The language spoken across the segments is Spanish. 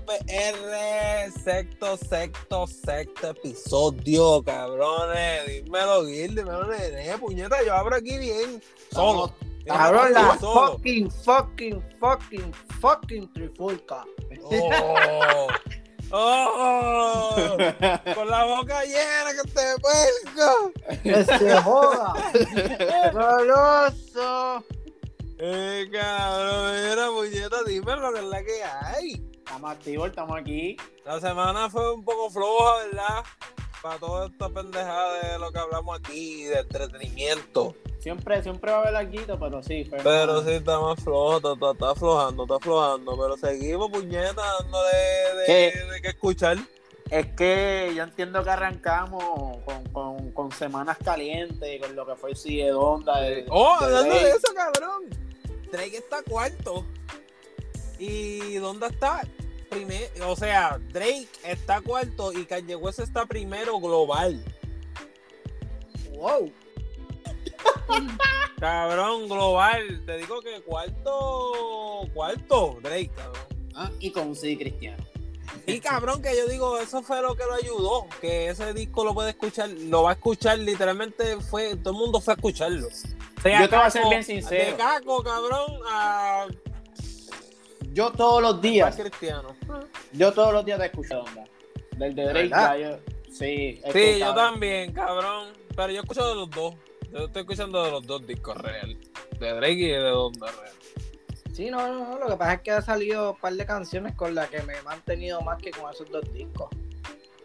PR, sexto, sexto, sexto episodio, cabrones. Dímelo, Gil, dímelo, nene, puñeta, yo abro aquí bien, solo. Cabrón, la fucking, fucking, fucking, fucking trifulca. Oh. ¡Oh! Con la boca llena que te pesca. Que se joda. ¡Goloso! Eh, cabrón, mira, puñeta, dime lo que es la que hay. Estamos activos, estamos aquí. La semana fue un poco floja, ¿verdad? Para toda esta pendejada de lo que hablamos aquí, de entretenimiento. Siempre, siempre va a haber algo, pero sí. Pero, Pero sí, está más flojo, está, está, está aflojando, está aflojando. Pero seguimos, puñeta, dando de, de, que escuchar. Es que yo entiendo que arrancamos con, con, con semanas calientes, con lo que fue el sigue de onda. de- Oh, hablando de eso, cabrón. Drake está cuarto. ¿Y dónde está? Primer, o sea, Drake está cuarto y Kanye West está primero global. Wow. Cabrón, global. Te digo que cuarto, cuarto, Drake, cabrón. Ah, y con sí cristiano. Y cabrón, que yo digo, eso fue lo que lo ayudó. Que ese disco lo puede escuchar, lo va a escuchar, literalmente fue, todo el mundo fue a escucharlo. Sea Yo te voy a ser bien sincero. De Caco, cabrón, a, Yo todos los días, Cristiano. yo todos los días te escucho onda. Del de Drake, yo. Sí, Sí, que, yo cabrón, también, cabrón. Pero yo escucho de los dos. Yo estoy escuchando de los dos discos real. De Drake y de Donda Real. Sí, no, no, no. Lo que pasa es que ha salido un par de canciones con las que me he mantenido más que con esos dos discos.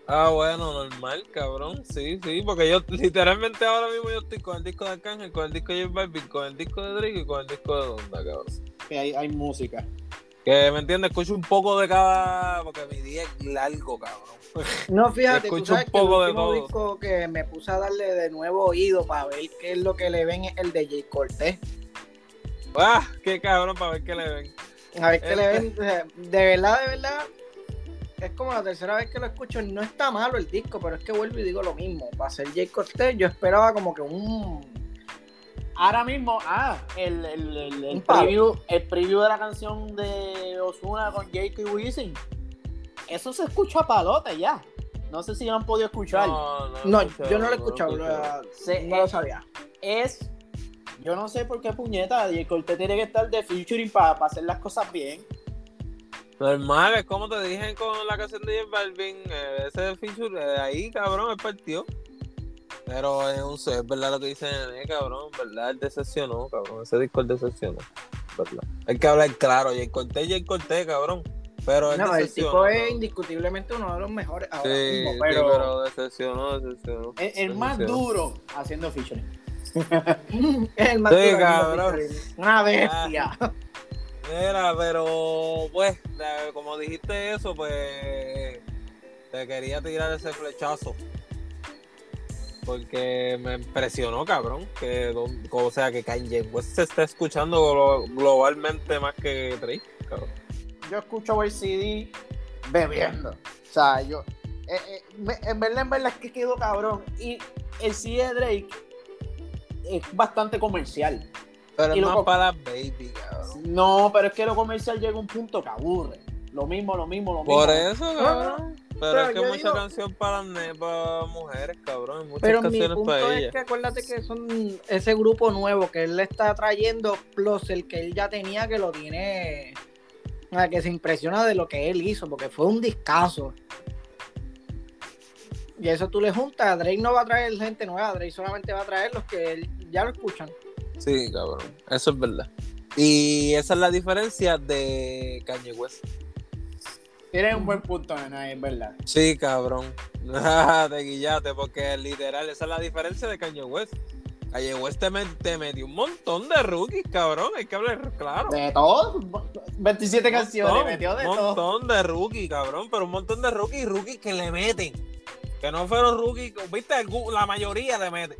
Ah, bueno, normal, cabrón. Sí, sí, porque yo literalmente ahora mismo yo estoy con el disco de Arcángel, con el disco de J Balvin, con el disco de Drake y con el disco de Donda, cabrón. que hay, hay música. Que me entiendes, escucho un poco de cada. Porque mi día es largo, cabrón. No, fíjate, tú Escucho sabes un que el poco de último todo. disco que me puse a darle de nuevo oído para ver qué es lo que le ven es el de Jay Cortés. ¡Ah! ¡Qué cabrón para ver qué le ven! A ver qué le Este- ven. sea, De verdad, de verdad. Es como la tercera vez que lo escucho. No está malo el disco, pero es que vuelvo y digo lo mismo. Para ser Jay Cortés, yo esperaba como que un. Ahora mismo, ah, el, el, el, preview, el preview de la canción de Osuna con Jake y Wisin. Eso se escucha a palote ya. No sé si han podido escuchar. No, no, No, escuché, yo no lo he escuchado. lo- Se- no lo sabía. Es. Yo no sé por qué puñeta. Jake Cortés tiene que estar de featuring para hacer las cosas bien. Normal, es como te dije con la canción de J Balvin, eh, ese feature eh, ahí, cabrón, él partió. Pero es, un, es verdad lo que dice Nene, cabrón, verdad, él decepcionó, cabrón, ese disco él decepcionó, verdad. Hay que hablar claro, Jay Cortés, Jay Cortés, cabrón, pero él No, el tipo es indiscutiblemente uno de los mejores ahora Sí, mismo, sí, pero, pero decepcionó, decepcionó. El, el más duro haciendo featuring. es el más Sí, duro cabrón. Una bestia. Mira, pero pues, como dijiste eso, pues te quería tirar ese flechazo. Porque me impresionó, cabrón, que o sea que Kanye West se está escuchando glo- globalmente más que Drake, cabrón. Yo escucho el CD bebiendo. O sea, yo. eh, eh, en verdad, en verdad es que quedó cabrón. Y el CD de Drake es bastante comercial. Pero Y es más para baby, cabrón. No, pero es que lo comercial llega a un punto que aburre. Lo mismo, lo mismo, lo mismo. Por eso, cabrón. Pero, es que mucha digo- canción para, mujeres, cabrón. hay Muchas Pero mi canciones punto para es que acuérdate que son ese grupo nuevo que él le está trayendo, plus el que él ya tenía que lo tiene, a que se impresiona de lo que él hizo, porque fue un discazo. Y eso tú le juntas, Drake no va a traer gente nueva, Drake solamente va a traer los que él- ya lo escuchan. Sí, cabrón. Eso es verdad. Y esa es la diferencia de Kanye West. Tienes un buen punto, nena, es verdad. Sí, cabrón. te guillaste, porque literal, esa es la diferencia de Kanye West. Kanye West te, met- te metió un montón de rookies, cabrón. Hay que hablar claro. De todo, 27 canciones, Montón, metió de Un todo. montón de rookies, cabrón. Pero un montón de rookies, rookies que le meten. Que no fueron rookies, viste, la mayoría le meten.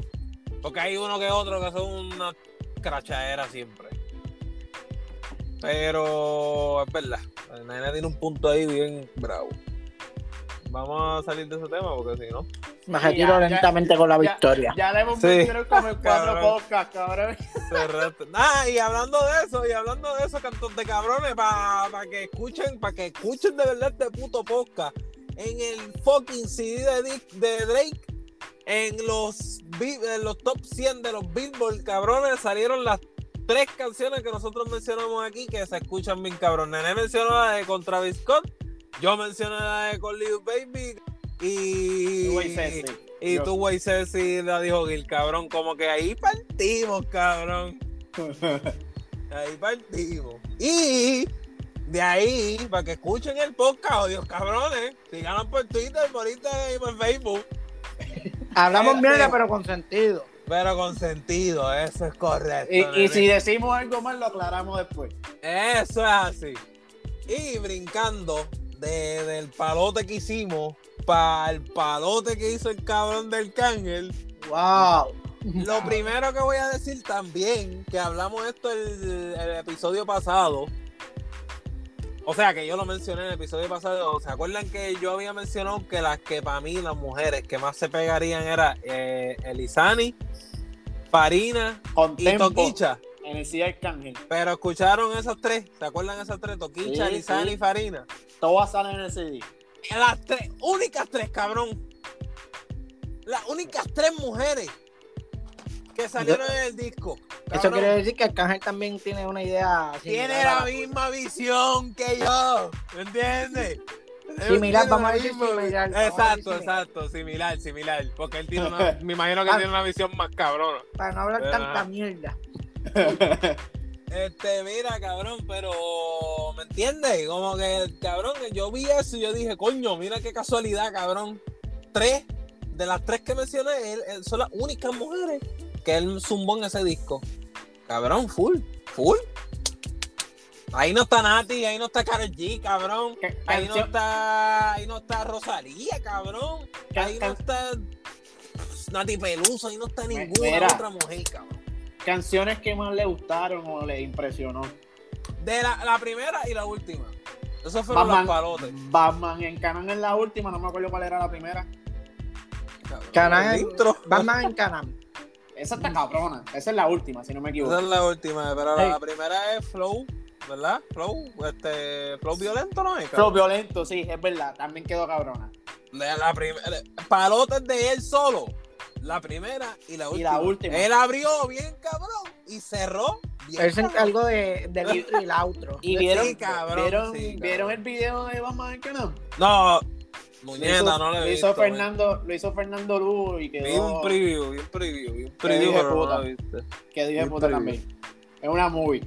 Porque hay uno que otro que son una crachadera siempre. Pero es verdad. El nene tiene un punto ahí bien bravo. vamos a salir de ese tema porque si no. Me Sí, retiro ya, ya, lentamente con la ya. victoria. Ya le hemos Sí. como en cuatro Cabrón. podcasts, cabrón. Cerraste. Ah, y hablando de eso, y hablando de eso, cantos de cabrones, para que escuchen, para que escuchen de verdad este puto podcast. En el fucking CD de, Dick- de Drake, en los, en los top 100 de los Billboard, cabrones, salieron las tres canciones que nosotros mencionamos aquí que se escuchan bien cabrón. Nene mencionó la de Contra Travis Scott, yo mencioné la de Con Little Baby y... Ceci. Y tú, güey, Ceci, la dijo Gil, cabrón. Como que ahí partimos, cabrón. Ahí partimos. Y de ahí, para que escuchen el podcast, odios cabrones, síganos por Twitter, por Instagram y por Facebook. Hablamos Este- mierda, pero con sentido. Pero con sentido, eso es correcto. Y, si decimos algo mal, lo aclaramos después. Eso es así. Y brincando de- del palote que hicimos para el palote que hizo el cabrón del cángel. Wow. Lo primero que voy a decir también, que hablamos esto el, el episodio pasado. O sea, que yo lo mencioné en el episodio pasado. ¿Se acuerdan que yo había mencionado que las que para mí, las mujeres que más se pegarían era eh, Elizani, Farina Con y tempo, Toquicha? en el Cid Arcángel. Pero escucharon esas tres. ¿Se acuerdan esas tres? Toquicha, Sí, y Farina. Todas salen en el CD. Las tres, únicas tres, cabrón. Las únicas tres mujeres que salieron en el disco. Eso Cabrón. quiere decir que Arcángel también tiene una idea tiene similar a la misma visión que yo, ¿me entiendes? Similar, vamos a decir similar, Exacto, decir similar. exacto, similar, similar, porque él tiene una, me imagino que Ah. tiene una visión más cabrona. Para no hablar tanta mierda. Este, mira, cabrón, pero ¿me entiendes? Como que, cabrón, yo vi eso y yo dije, coño, mira qué casualidad, cabrón. Tres, de las tres que mencioné, él- él- son las únicas mujeres que él zumbó en ese disco. Cabrón, full, full. Ahí no está Nati, ahí no está Karol G, cabrón. ¿Qué Ahí no está, ahí no está Rosalía, cabrón. Ahí no está Nati Peluso, ahí no está Mi- ninguna mira. otra mujer, cabrón. Canciones que más le gustaron o le impresionó. De la, la primera y la última. Esos fueron los Batman, palotes. Batman en Canon en la última, no me acuerdo cuál era la primera. El intro. Batman en Canam. Esa está cabrona. Esa es la última, si no me Esa equivoco. es la última, pero Hey. la primera es Flow, ¿verdad? Flow, este, Flow violento, ¿no es? Flow violento, sí, es verdad. También quedó cabrona. De la primera, palotes de él solo. La primera y la Y última. la última. Él abrió bien cabrón y cerró bien Él se encargó de, del intro y el outro. Y Sí, vieron, cabrón, ¿vieron, sí, cabrón. ¿vieron el video de en Canon? No, Lo muñeca, hizo, no le lo hizo visto. Fernando, lo hizo Fernando Lugo y Vi quedó, un preview, vi un preview, vi un preview, no puta. que dije vi puta preview. también. Es una movie.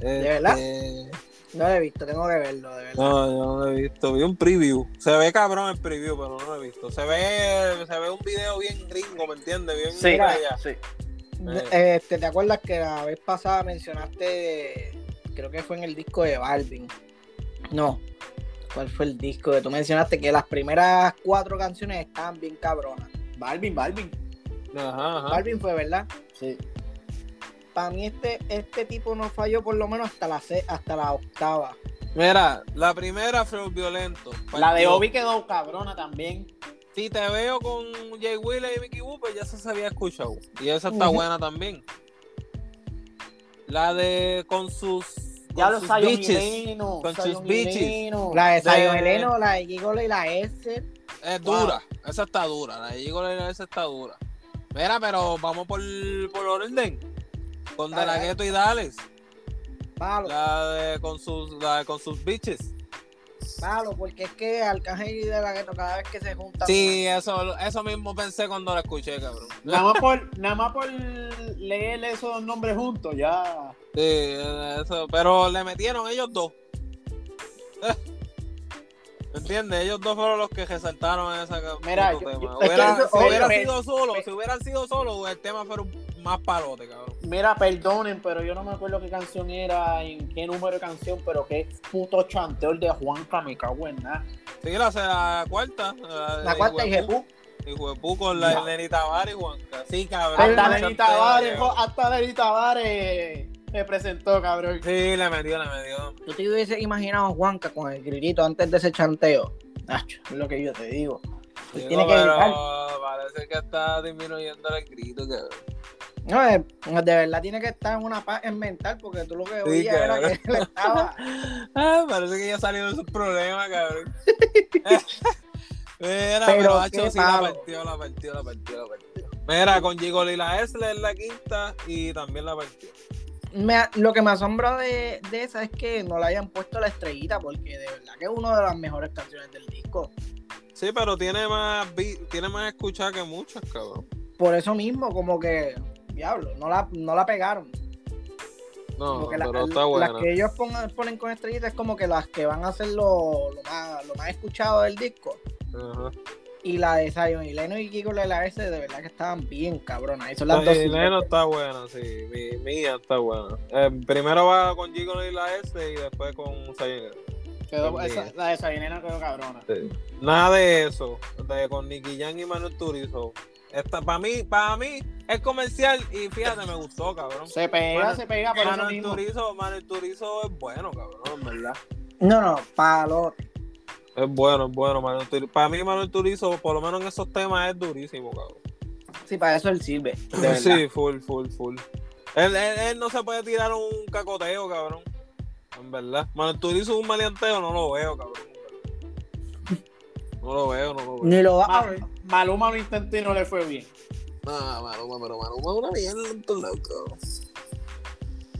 ¿De verdad? Este, No lo he visto, tengo que verlo, de verdad. No, yo no lo he visto. Vi un preview. Se ve cabrón el preview, pero no lo he visto. Se ve, se ve un video bien gringo, ¿me entiendes? Bien Sí, sí. De- este, ¿Te acuerdas que la vez pasada mencionaste, creo que fue en el disco de Balvin? No. ¿Cuál fue el disco que tú mencionaste? Que las primeras cuatro canciones estaban bien cabronas. Balvin, Balvin. Ajá, ajá. Balvin fue, ¿verdad? Sí. Para mí este, este tipo no falló por lo menos hasta la, hasta la octava. Mira, la primera fue violento. La de. Obi quedó cabrona también. Si te veo con Jay Wheeler y Mickey Woo, pues ya se había escuchado. Y esa está buena también. La de con sus, con Ya los sus y bitches. Con sus y bitches. La de Zion Heleno, la de Gigolo y la S. Es Wow. dura, esa está dura, la de Igor esa está dura. Mira, pero vamos por, por orden. Con De Dale, La dale. Ghetto y Dales. Palo, La de con sus, la de con sus bitches. palo, porque es que Arcángel y De La Gueto cada vez que se juntan. Sí, eso, eso mismo pensé cuando la escuché, cabrón. Nada más por, nada más por leer esos nombres juntos, ya. Sí, eso, pero le metieron ellos dos. ¿Entiendes? Ellos dos fueron los que resaltaron esa Mira, yo- tema. yo- es que Hubiera- eso- si hubiera sido solo, me- si hubieran sido solo, el tema fuera un- más palote, cabrón. Mira, perdonen, pero yo no me acuerdo qué canción era, en qué número de canción, pero qué puto chanteo el de Juanca, me cago en nada. Sí, la, la cuarta. La cuarta y Jepú. Jepú. Y Juepú con la. Lenny Tavares y Juanca. Sí, cabrón. Hasta Lenny Tavares, hasta Lenny Tavares me presentó, cabrón. Sí, le metió, le metió. ¿Tú te hubieses imaginado a Juanca con el grillito antes de ese chanteo? Nacho, es lo que yo te digo. Digo, tiene que pero parece que está disminuyendo el grito, cabrón. No, eh, de verdad tiene que estar en una paz en mental porque tú lo que Sí, oías era que él estaba. Ah, parece que ya salió de sus problemas, cabrón. Mira, Pero qué sí la partió, la partió, la partió, la partió. Mira, con Gigoli la Esler en la quinta y también la partió. Me- lo que me asombra de, de esa es que no le hayan puesto la estrellita porque de verdad que es una de las mejores canciones del disco. Sí, pero tiene más tiene más escuchada que muchas, cabrón. Por eso mismo, como que, diablo, no la, no la pegaron. No, Porque la- pero está las buena. que ellos pongan- ponen con estrellita es como que las que van a ser lo, lo más, lo más escuchado del disco. Ajá. Y la de Zion y Leno y Kiko la S de verdad que estaban bien cabronas. Y son las dos. Y Leno está buena, sí. Mi, mía está buena. Eh, primero va con Gigoli la S y después con Zion. Quedó, esa, la de Sabinena quedó cabrona. Sí. Nada de eso. De, con Nicky Jam y Manuel Turizo. Esta, para mí, para mí es comercial y fíjate, me gustó, cabrón. Se pega, Manu- se pega por eso Manuel mismo. Turizo, Manuel Turizo es bueno, cabrón, en verdad. No, no, palote. Es bueno, es bueno, Manuel Turizo. Para mí, Manuel Turizo, por lo menos en esos temas, es durísimo, cabrón. Sí, para eso él sirve. De. Sí, full, full, full. Él, él, él no se puede tirar un cacoteo, cabrón. En verdad. Manuel Turizo un maleanteo, no lo veo, cabrón. No lo veo, no lo veo. Ni lo va a ver. Maluma lo intentó y no le fue bien. No, Maluma, pero Maluma es una mierda en todos lados, cabrón.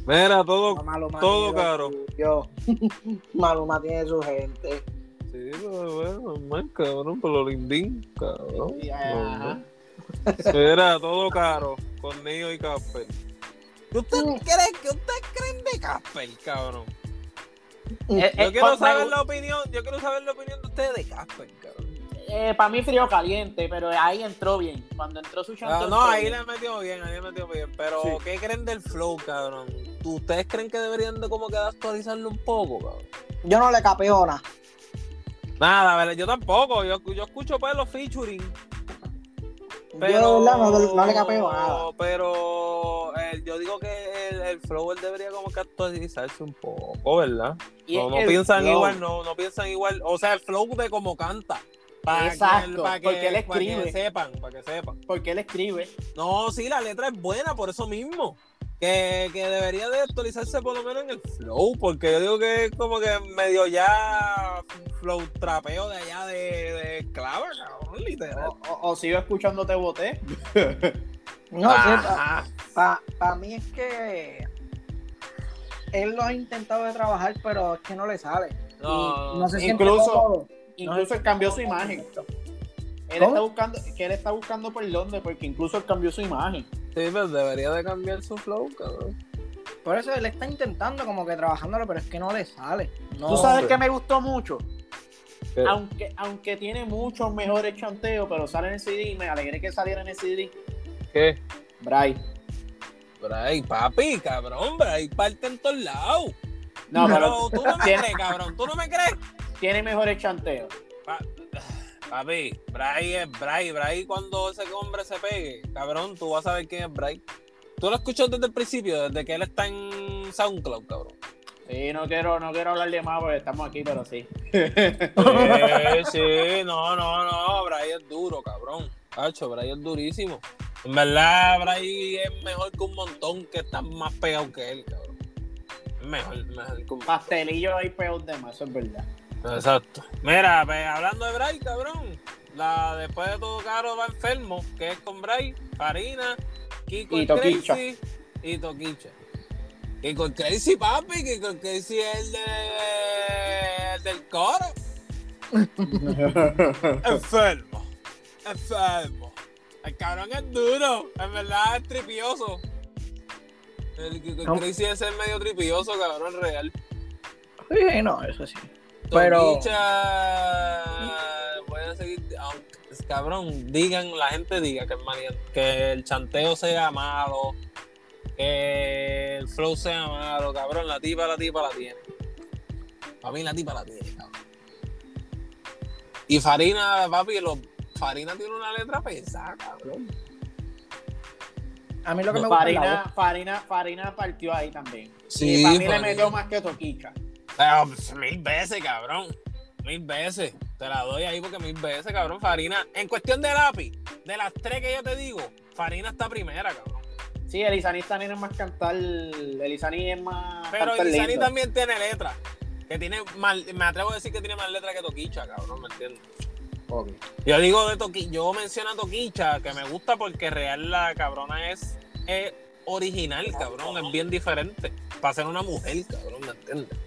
Mira, todo. No, Maluma todo caro. suyo. Maluma tiene su gente. Sí, pero bueno, normal, cabrón, por lo lindín, cabrón. Mira, todo caro, con Neo y Casper. ¿Qué ustedes creen, que ustedes creen de Casper, cabrón? Eh, Yo eh, quiero saber me- la opinión, yo quiero saber la opinión de ustedes de Casper, cabrón. Eh, para mí frío caliente, pero ahí entró bien. Cuando entró su Ah, chanto. no, entró ahí bien. le metió bien, ahí le metió bien. Pero, Sí. ¿qué creen del flow, cabrón? ¿Tú- ¿Ustedes creen que deberían de como que actualizarlo un poco, cabrón? Yo no le capeo nada. Nada, ¿verdad? yo tampoco. Yo, yo escucho pues los featuring. Pero, Yo de verdad no, no le capeo nada. Pero eh, yo digo que el, el flow él debería como que actualizarse un poco, ¿verdad? No, no piensan flow. igual, no, no piensan igual. O sea, el flow de como canta. Para Exacto, que, para que, porque él para que escribe. sepan, para que sepan. Porque él escribe. No, sí, la letra es buena, por eso mismo. Que, que debería de actualizarse por lo menos en el flow, porque yo digo que es como que medio ya flow trapeo de allá de, de clava, cabrón, literal. O, o- o sigo escuchando Te Boté. No Ajá. para mí es que él lo ha intentado de trabajar, pero es que no le sale. No, Y no se siente incluso- cómodo. Incluso él cambió su imagen. Él está buscando, que él está buscando por dónde, porque incluso él cambió su imagen. Sí, pero debería de cambiar su flow, cabrón. Por eso él está intentando como que trabajándolo, pero es que no le sale. No, Tú sabes que me gustó mucho. ¿Qué? Aunque, aunque tiene muchos mejores chanteos, pero sale en el CD y me alegré que saliera en el CD. ¿Qué? Bray. Bray, papi, cabrón, Bray parte en todos lados. No, pero pero tú no me crees, cabrón, tú no me crees. Tiene mejores chanteos. Pa- Papi, Bray es Bray. Bray cuando ese hombre se pegue, cabrón, tú vas a saber quién es Bray. Tú lo escuchas desde el principio, desde que él está en SoundCloud, cabrón. Sí, no quiero, no quiero hablar de más porque estamos aquí, pero sí. Sí, sí, no, no, no, Bray es duro, cabrón. Hacho, Bray es durísimo. En verdad, Bray es mejor que un montón que están más pegados que él, cabrón. Es mejor, mejor que un Pastelillo hay peor de más, eso es verdad. Exacto. Mira, pues, hablando de Bray, cabrón. La, después de todo caro va enfermo, que es con Bray, Farina, Kiko Y el Toquicha. Crazy y Toquicha. Kiko el Crazy, papi, Kiko el Crazy es el, de- el del coro. Enfermo. Enfermo. El cabrón es duro. En verdad es tripioso. El Kiko el ¿Cómo? Crazy es el medio tripioso, cabrón, real. Sí, no, eso sí. Pero- a seguir, aunque, cabrón, digan, la gente diga que el, mani- que el chanteo sea malo, que el flow sea malo, cabrón, la tipa, la tipa la tiene. Para mí la tipa la tiene, cabrón. Y Farina, papi, lo- Farina tiene una letra pesada, cabrón. A mí lo que me gusta es la Farina, voz. Farina, Farina partió ahí también. Sí, y para mí le metió más que Toquicha. Ah, pues, mil veces, cabrón. Mil veces. Te la doy ahí porque mil veces, cabrón. Farina. En cuestión de lápiz, de las tres que yo te digo, Farina está primera, cabrón. Sí, Elizani también es más cantar. Elizani es más. Pero Elizani también tiene letra. Que tiene mal, me atrevo a decir que tiene más letra que Toquicha, cabrón, ¿me entiendes? Yo digo de Toquicha, yo menciono a Toquicha, que me gusta porque real la cabrona es, es original, cabrón, es bien diferente. Para ser una mujer, cabrón, ¿me entiendes?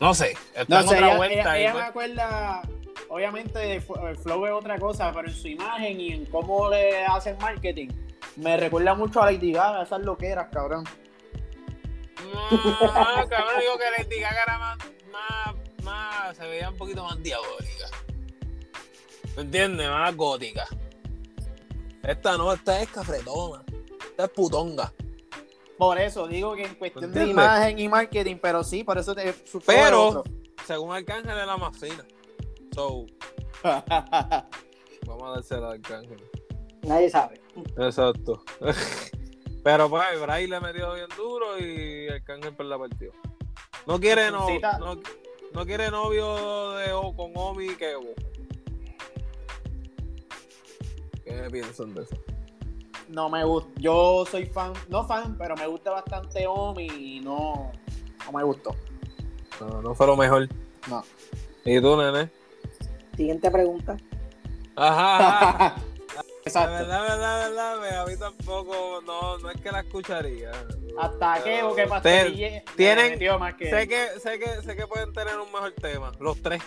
No sé, está No en sé, otra ella, vuelta ella- pues. me acuerda, obviamente el fl- el flow es otra cosa, pero en su imagen y en cómo le hacen marketing, me recuerda mucho a Lady Gaga, esas loqueras, cabrón. No, cabrón, digo que Lady Gaga era más, más, más, se veía un poquito más diabólica. ¿Me entiendes? Más gótica. Esta no, esta es cafretona. Esta es putonga. Por eso digo que en cuestión de imagen y marketing, pero sí, por eso te Pero-. Según Arcángel es la más fina. So, vamos a dársela a Arcángel. Nadie sabe. Exacto. Pero pues, Bray le metió bien duro y Arcángel per la partió. No quiere, no, no, no quiere novio de, o con Omi que. ¿Qué piensan de eso? No me gusta. Yo soy fan, no fan, pero me gusta bastante Omi y no, no me gustó. No, no fue lo mejor. No. ¿Y tú, nene? Siguiente pregunta. Ajá, Exacto. verdad, verdad, verdad, me- a mí tampoco, no, no es que la escucharía. Hasta que o que Te- pastelille tienen- más que Sé que, sé que, sé que pueden tener un mejor tema, los tres.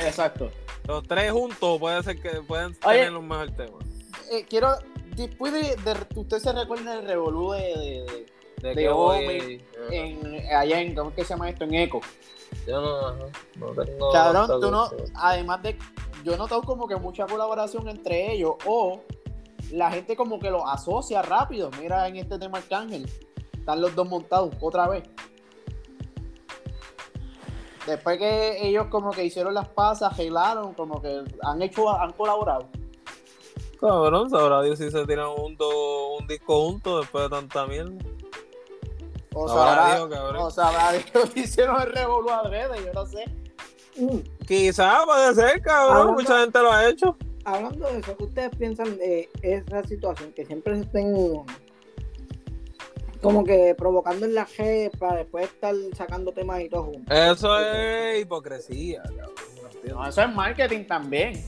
exacto. Los tres juntos puede ser que pueden Oye. tener un mejor tema. Eh, quiero después de, de- usted se recuerda del revolú de, de- De, de en allá en cómo es que se llama esto en Eco. Yo no, no tengo. Cabrón, tú no, además de yo he notado como que mucha colaboración entre ellos o la gente como que lo asocia rápido. Mira en este tema Arcángel, están los dos montados otra vez. Después que ellos como que hicieron las pasas, arreglaron, como que han hecho, han colaborado. Cabrón, sabrá Dios si se tiran juntos un disco juntos después de tanta mierda. O Sabrá sabrá, Dios, cabrón. o sabrá Dios, hicieron el revolú adrede, yo no sé. Mm, Quizá puede ser, cabrón. Hablando- Mucha gente lo ha hecho. Hablando de eso, ¿qué ustedes piensan de esa situación? Que siempre se estén como que provocando en la G para después estar sacando temas y todo juntos. Eso es hipocresía, cabrón. eso es marketing también.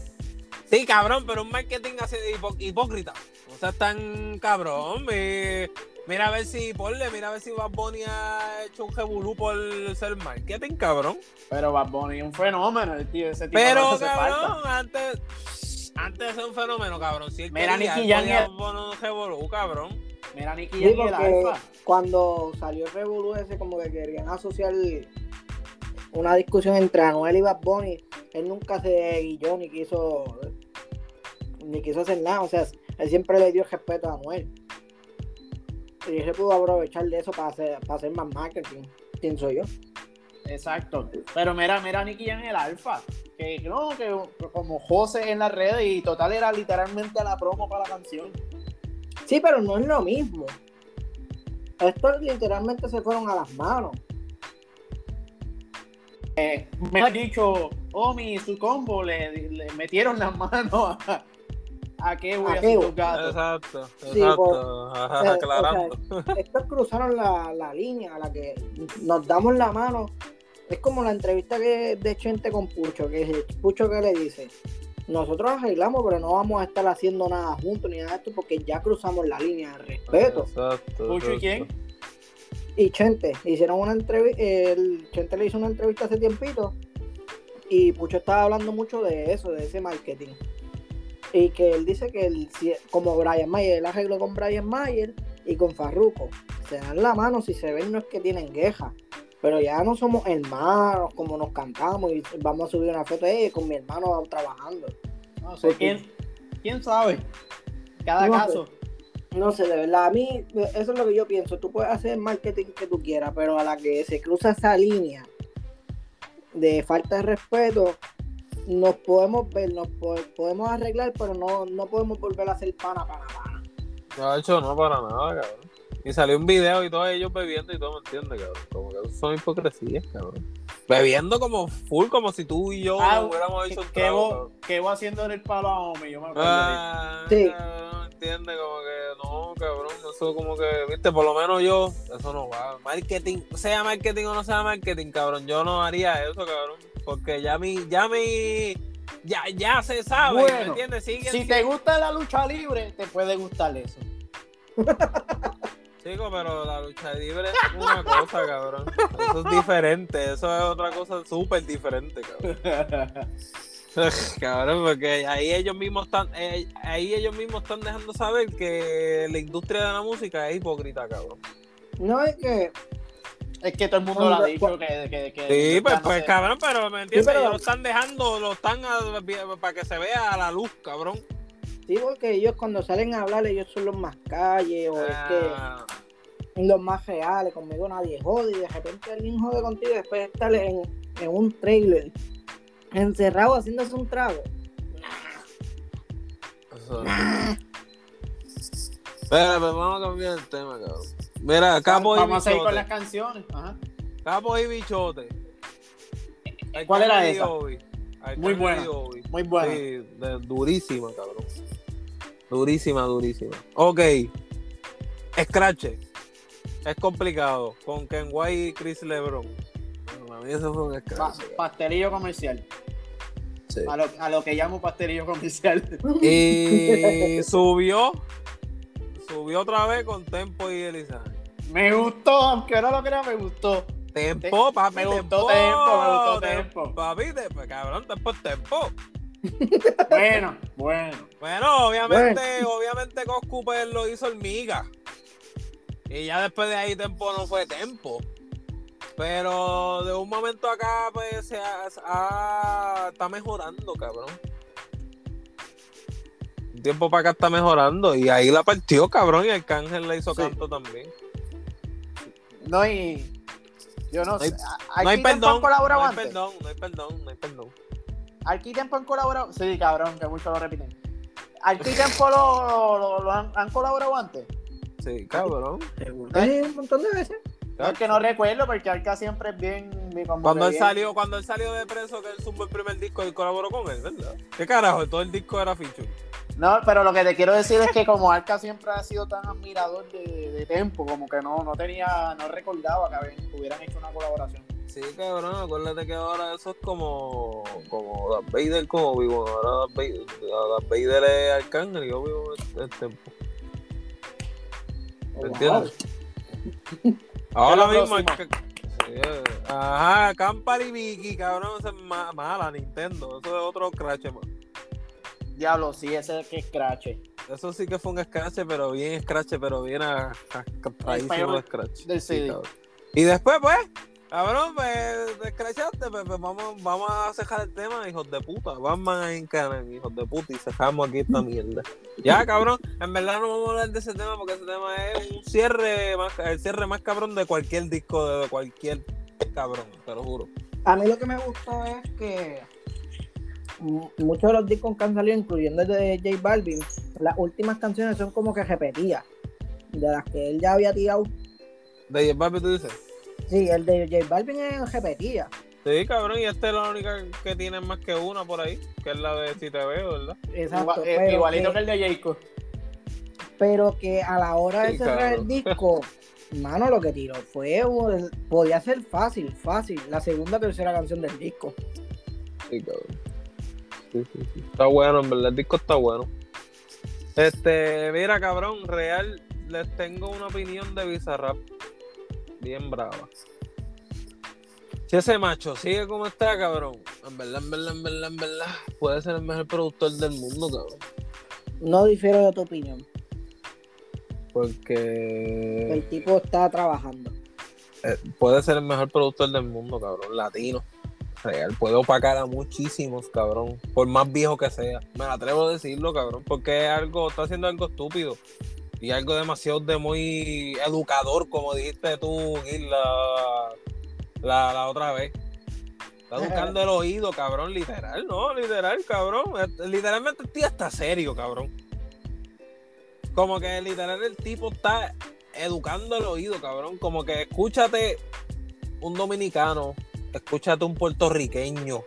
Sí, cabrón, pero un marketing así de hipo- hipócrita. O sea, tan cabrón. mi- Mira a ver si, ponle, mira a ver si Bad Bunny ha hecho un revolú por ser marketing, cabrón. Pero Bad Bunny es un fenómeno, el tío, ese tipo Pero, no hace falta. cabrón, antes, antes de ser un fenómeno, cabrón. Si él Mira, quería, Nicky Jam un revolú, cabrón. Mira, Nicky Jam y el porque Alfa. cuando salió el Revolú ese, como que querían asociar una discusión entre Anuel y Bad Bunny, él nunca se guilló ni quiso ni quiso hacer nada, o sea, él siempre le dio respeto a Anuel. Y él se pudo aprovechar de eso para hacer, para hacer más marketing, pienso yo. Exacto. Pero mira, mira a Nicky y el Alfa. Que no, que como José en las redes y total era literalmente la promo para la canción. Sí, pero no es lo mismo. Estos literalmente se fueron a las manos. Me ha dicho, Omi y su combo le, le metieron las manos a, a qué voy ¿A a qué? gatos. Exacto, Sí, exacto. Eh, o aclarando. Estos cruzaron la, la línea a la que nos damos la mano. Es como la entrevista que de Chente con Pucho, que es Pucho que le dice, nosotros arreglamos, pero no vamos a estar haciendo nada juntos ni nada de esto porque ya cruzamos la línea de respeto. Exacto. Pucho, ¿y quién? Y Chente, hicieron una entrevista, el Chente le hizo una entrevista hace tiempito y Pucho estaba hablando mucho de eso, de ese marketing. Y que él dice que él, como Brian Mayer, él arregló con Brian Mayer y con Farruko. Se dan la mano, si se ven no es que tienen queja. Pero ya no somos hermanos, como nos cantamos y vamos a subir una foto eh, con mi hermano trabajando. No sé, ¿quién, quién sabe? Cada No caso. No sé, de verdad, a mí eso es lo que yo pienso. Tú puedes hacer el marketing que tú quieras, pero a la que se cruza esa línea de falta de respeto, nos podemos ver, nos po- podemos arreglar, pero no, no podemos volver a ser pana, pana, pana. No, de hecho, no para nada, cabrón. Y salió un video y todos ellos bebiendo y todo, ¿me entiendes, cabrón? Como que son hipocresías, cabrón. Bebiendo como full, como si tú y yo Ah, hubiéramos ¿Qué, hecho un qué trago, vos haciendo en el palo a Omi? Yo me acuerdo. de- Ah, Sí. Entiende, como que no, cabrón, eso como que, viste, por lo menos yo, eso no va. Marketing, sea marketing o no sea marketing, cabrón, yo no haría eso, cabrón, porque ya mi, ya mi, ya, ya se sabe, Bueno, ¿me entiendes? Si te gusta la lucha libre, te puede gustar eso. Chico, pero la lucha libre es una cosa, cabrón. Eso es diferente, eso es otra cosa súper diferente, cabrón. Cabrón, porque ahí ellos mismos están, eh, ahí ellos mismos están dejando saber que la industria de la música es hipócrita, cabrón. No es que. es que todo el mundo lo ha dicho que... que, que Sí, pues, no pues cabrón, pero me entiendes, pero- ellos lo están dejando, lo están a- para que se vea a la luz, cabrón. Sí, porque ellos cuando salen a hablar, ellos son los más calles, o es Ah, que los más reales. Conmigo nadie jode, y de repente alguien jode contigo y después de estar en, en un trailer, encerrado haciéndose un trago. eso- Espera, pues vamos a cambiar el tema, cabrón. Mira, Capo y Vamos a seguir con las canciones. Ajá. Capo y Bichote. ¿Cuál era y esa? Muy buena. y. Muy buena. Sí, de- durísima, cabrón. Durísima, durísima. Ok. Scratch. Es complicado. Con Ken White y Chris LeBron. Bueno, mí eso fue un Pa- scratch. pastelillo comercial. Sí. A lo, a lo que llamo pastelillo comercial. Y subió. Subió otra vez con Tempo y Elizabeth. me gustó, aunque no lo crea, me gustó. Tempo, papi. me gustó tempo, Tempo, me gustó Tempo. Papi, te- pues, cabrón, tempo es tempo. Bueno, bueno. Bueno, obviamente, obviamente Coscu pues, lo hizo hormiga. Y ya después de ahí Tempo no fue Tempo. Pero de un momento acá, pues, se ha- ha- está mejorando, cabrón. Un tiempo para acá está mejorando. Y ahí la partió, cabrón. Y Arcángel le hizo Sí. canto también. No hay. Yo no, No hay- sé. No hay ¿Aquí Tempo perdón. No hay perdón, no hay perdón, no hay perdón. ¿Aquí Tempo han colaborado? Sí, cabrón, que muchos lo repiten. ¿Aquí Tempo lo, lo- lo han, han colaborado antes? Sí, cabrón. Sí, un montón de veces. No, es que no recuerdo porque Arca siempre es bien. Cuando él bien- salió, cuando él salió de preso, que él sumó el primer disco y colaboró con él, ¿verdad? ¿Qué carajo? Todo el disco era feature. No, pero lo que te quiero decir es que como Arca siempre ha sido tan admirador de, de Tempo, como que no, no tenía, no recordaba que habían- hubieran hecho una colaboración. Sí, cabrón, acuérdate que ahora eso es como, como Darth Vader como vivo. Ahora Darth Vader, Darth Vader es Arcángel y yo vivo el, el tiempo. ¿Me entiendes? Ahora ¿Qué es lo mismo. eh, ajá, Campari y Vicky, cabrón, esa es ma- mala Nintendo. Eso es otro crash, man. Diablo, sí, ese es que es Scratch. Eso sí que fue un scratch, pero bien scratch, pero bien a- a- peor de scratch. del CD. y después, pues, cabrón, pues, te scratchaste, pues, pues, vamos, vamos a cejar el tema, hijos de puta. Batman en Canon, hijos de puta, y cejamos aquí esta mierda. Ya, cabrón, en verdad no vamos a hablar de ese tema porque ese tema es un cierre, más, el cierre más cabrón de cualquier disco, de cualquier cabrón, te lo juro. A mí lo que me gustó es que mu- muchos de los discos que han salido, incluyendo el de J Balvin, las últimas canciones son como que repetidas. De las que él ya había tirado. De J Balvin, tú dices. Sí, el de J Balvin es repetida. Sí, cabrón, y esta es la única que tiene más que una por ahí, que es la de Si Te Veo, ¿verdad? Exacto. Igual- eh, pero, igualito que, que el de Jacob. pero que a la hora de Sí, cerrar cabrón. el disco, mano, lo que tiró fue. un- Podía ser fácil, fácil. La segunda o tercera canción del disco. Sí, cabrón. Sí, sí, sí. Está bueno, en verdad, el disco está bueno. Este, mira, cabrón, real, les tengo una opinión de Bizarrap. Bien brava. Si ese macho sigue como está, cabrón, en verdad, en verdad, en verdad, en verdad, puede ser el mejor productor del mundo, cabrón. No difiero de tu opinión. Porque El tipo está trabajando. eh, puede ser el mejor productor del mundo, cabrón, latino. Real, puede opacar a muchísimos, cabrón. Por más viejo que sea. Me atrevo a decirlo, cabrón. Porque es algo, está haciendo algo estúpido. Y algo demasiado de muy educador, como dijiste tú, Gil, la, la, la otra vez. Está educando el oído, cabrón, literal, ¿no? Literal, cabrón. Eh, Literalmente el tío está serio, cabrón. Como que literal el tipo está educando el oído, cabrón. Como que escúchate un dominicano, escúchate un puertorriqueño,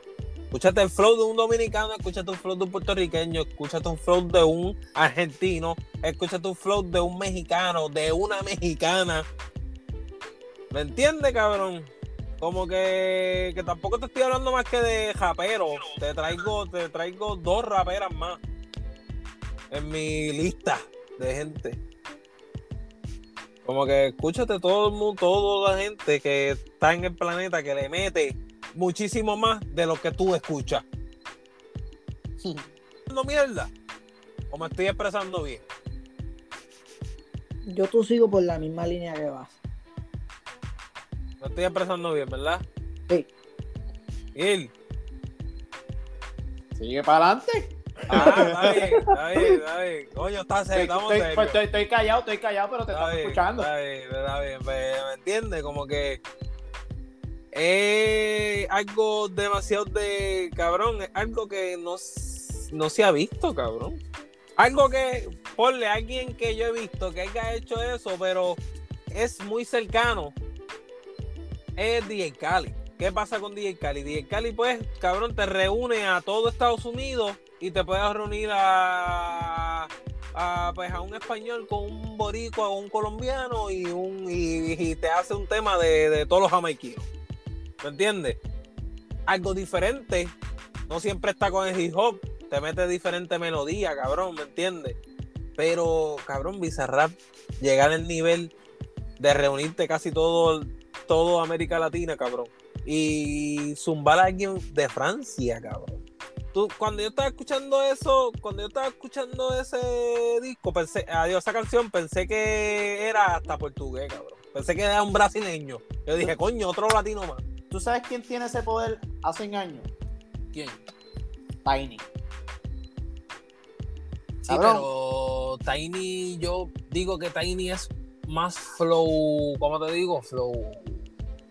escúchate el flow de un dominicano, escúchate un flow de un puertorriqueño, escúchate un flow de un argentino, escúchate un flow de un mexicano, de una mexicana. ¿Me entiendes, cabrón? Como que, que tampoco te estoy hablando más que de raperos. Te traigo, te traigo dos raperas más en mi lista de gente. Como que escúchate todo el mundo, toda la gente que está en el planeta que le mete muchísimo más de lo que tú escuchas. ¿No mierda? ¿O me estoy expresando bien? Yo tú sigo por la misma línea que vas. Me estoy expresando bien, ¿verdad? Sí. Gil. Sigue para adelante. Ah, está bien, está bien, está bien. Coño, está serio, estamos estoy, serios. pues, estoy- estoy callado, estoy callado, pero te Está estamos bien, escuchando. Está bien, está bien. pues, ¿Me entiendes? Como que es algo demasiado de cabrón, algo que no, no se ha visto, cabrón. Algo que, ponle a alguien que yo he visto que haya hecho eso, pero es muy cercano. Es DJ Cali. ¿Qué pasa con DJ Cali? DJ Cali, pues, cabrón, te reúne a todo Estados Unidos y te puedes reunir a, a, pues, a un español con un boricua o un colombiano y, un, y te hace un tema de, de todos los jamaiquinos. ¿Me entiendes? Algo diferente. No siempre está con el hip hop. Te mete diferente melodía, cabrón, ¿me entiendes? Pero, cabrón, Bizarrap, llegar al nivel de reunirte casi todo, todo América Latina, cabrón. Y zumbar a alguien de Francia, cabrón. Tú, cuando yo estaba escuchando eso, cuando yo estaba escuchando ese disco, pensé, adiós, esa canción, pensé que era hasta portugués, cabrón. Pensé que era un brasileño. Yo dije, coño, otro latino más. ¿Tú sabes quién tiene ese poder hace años? ¿Quién? Tiny. Sí, pero Tiny, yo digo que Tiny es más flow, ¿cómo te digo? Flow.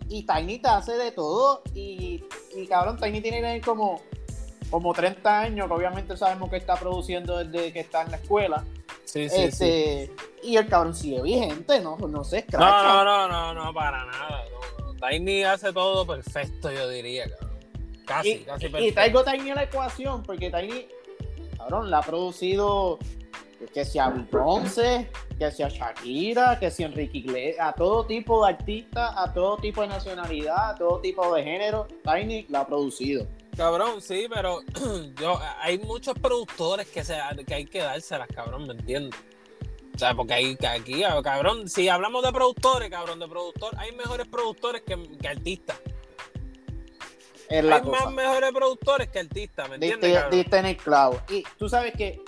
Y Tiny te hace de todo. Y, y cabrón, Tiny tiene como, como 30 años, que obviamente sabemos que está produciendo desde que está en la escuela. Sí, este, Y el cabrón sigue vigente, ¿no? No sé, No, no, no, no, no, para nada. No. Tiny hace todo perfecto, yo diría, cabrón. Casi, y, casi y perfecto. traigo Tiny a la ecuación porque Tiny, cabrón, la ha producido que sea Bronce, que sea Shakira, que sea Enrique Iglesias, a todo tipo de artistas, a todo tipo de nacionalidad, a todo tipo de género, Tiny la ha producido. Cabrón, sí, pero yo hay muchos productores que se que hay que dárselas, cabrón, ¿me entiendes? O sea, porque hay aquí, cabrón, si hablamos de productores, cabrón, de productor, hay mejores productores que, que artistas. Es la Hay cosa. más mejores productores que artistas, ¿me entiendes, Diste, en el clavo. Y tú sabes que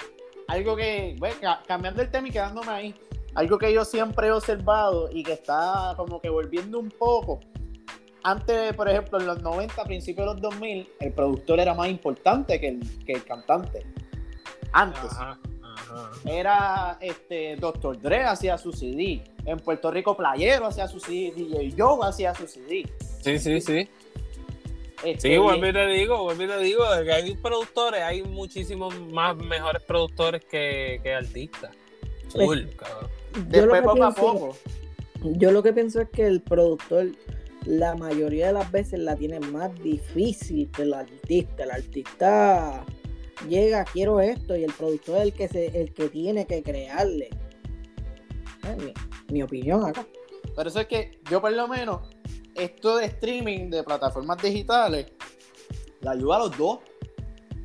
algo que, bueno, ca- cambiando el tema y quedándome ahí, algo que yo siempre he observado y que está como que volviendo un poco. Antes, por ejemplo, en los 90, principios de los 2000, el productor era más importante que el, que el cantante. Antes. Ajá. Era este Dr. Dre hacía su CD. En Puerto Rico Playero hacía su CD. DJ Yoga hacía su CD. Sí, sí, sí. Este, Sí, vuelvo y te digo, vuelvo y te digo, que hay productores, hay muchísimos más mejores productores que, que artistas. Full, cabrón. Después poco a poco. yo lo que pienso es que el productor la mayoría de las veces la tiene más difícil que el artista. El artista llega, quiero esto, y el productor es el que, se, el que tiene que crearle. Es mi, mi opinión acá. Por eso es que yo por lo menos, esto de streaming, de plataformas digitales, le ayuda a los dos.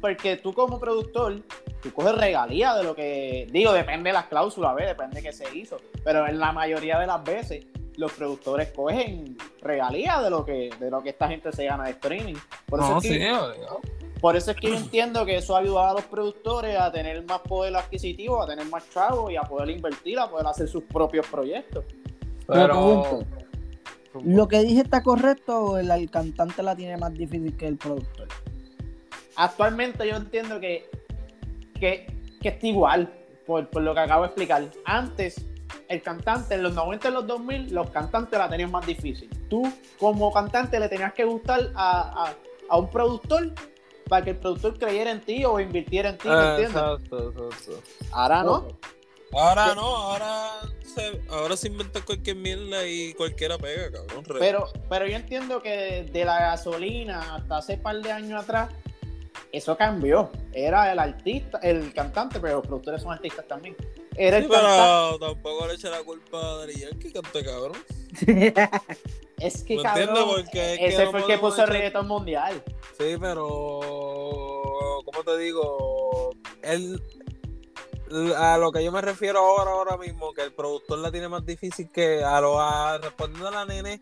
Porque tú como productor, tú coges regalía de lo que, digo, depende de las cláusulas, ¿ves? depende de qué se hizo. Pero en la mayoría de las veces, los productores cogen regalía de lo que, de lo que esta gente se gana de streaming. Por eso No, es que- sí. Por eso es que yo entiendo que eso ayuda a los productores a tener más poder adquisitivo, a tener más chavos y a poder invertir, a poder hacer sus propios proyectos. Pero ¿Lo que dije está correcto o el, el cantante la tiene más difícil que el productor? Actualmente yo entiendo que, que, que está igual, por, por lo que acabo de explicar. Antes, el cantante, en los 90 y los 2000, los cantantes la tenían más difícil. Tú, como cantante, le tenías que gustar a, a, a un productor para que el productor creyera en ti o invirtiera en ti, ¿me Ah, entiendes? exacto, exacto. Ahora no. Ahora no, ahora se, ahora se inventa cualquier mierda y cualquiera pega, cabrón. Re- Pero, pero yo entiendo que de la gasolina hasta hace par de años atrás, eso cambió. Era el artista, el cantante, pero los productores son artistas también. Era Sí, el cantante. pero tampoco le eche la culpa a Daddy Yankee, cante cabrón. Es que ¿Me cabrón, ese fue el que puso el reggaetón mundial. Sí, pero. ¿Cómo te digo? Él. A lo que yo me refiero ahora, ahora mismo, que el productor la tiene más difícil que a lo a, respondiendo a la nene.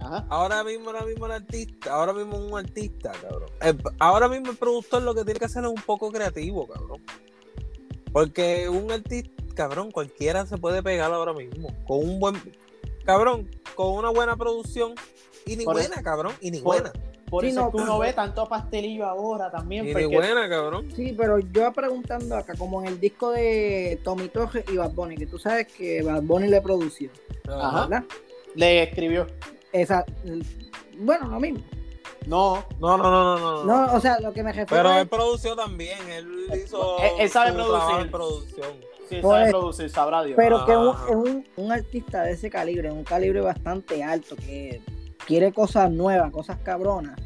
Ajá. Ahora mismo, ahora mismo el artista, ahora mismo un artista, cabrón. El- ahora mismo el productor lo que tiene que hacer es un poco creativo, cabrón. Porque un artista, cabrón, cualquiera se puede pegar ahora mismo. Con un buen. Cabrón, con una buena producción. Y ni Por buena, cabrón. Y ni por- buena. Por Sí, eso no, es que uno pero- ve tanto pastelillo ahora también. Y ni porque- buena, cabrón. Sí, pero yo preguntando acá, como en el disco de Tommy Torres y Bad Bunny, que tú sabes que Bad Bunny le produció, Ajá. ¿verdad? Le escribió. Esa, bueno, lo mismo. No, No, no, no, no, no. No, o sea, lo que me refiero Pero él produció también. Él hizo. Él- él sabe producir. producción. sí, Pues, sabe producir, sabrá Dios. Pero que es un, un artista de ese calibre, un calibre bastante alto, que quiere cosas nuevas, cosas cabronas,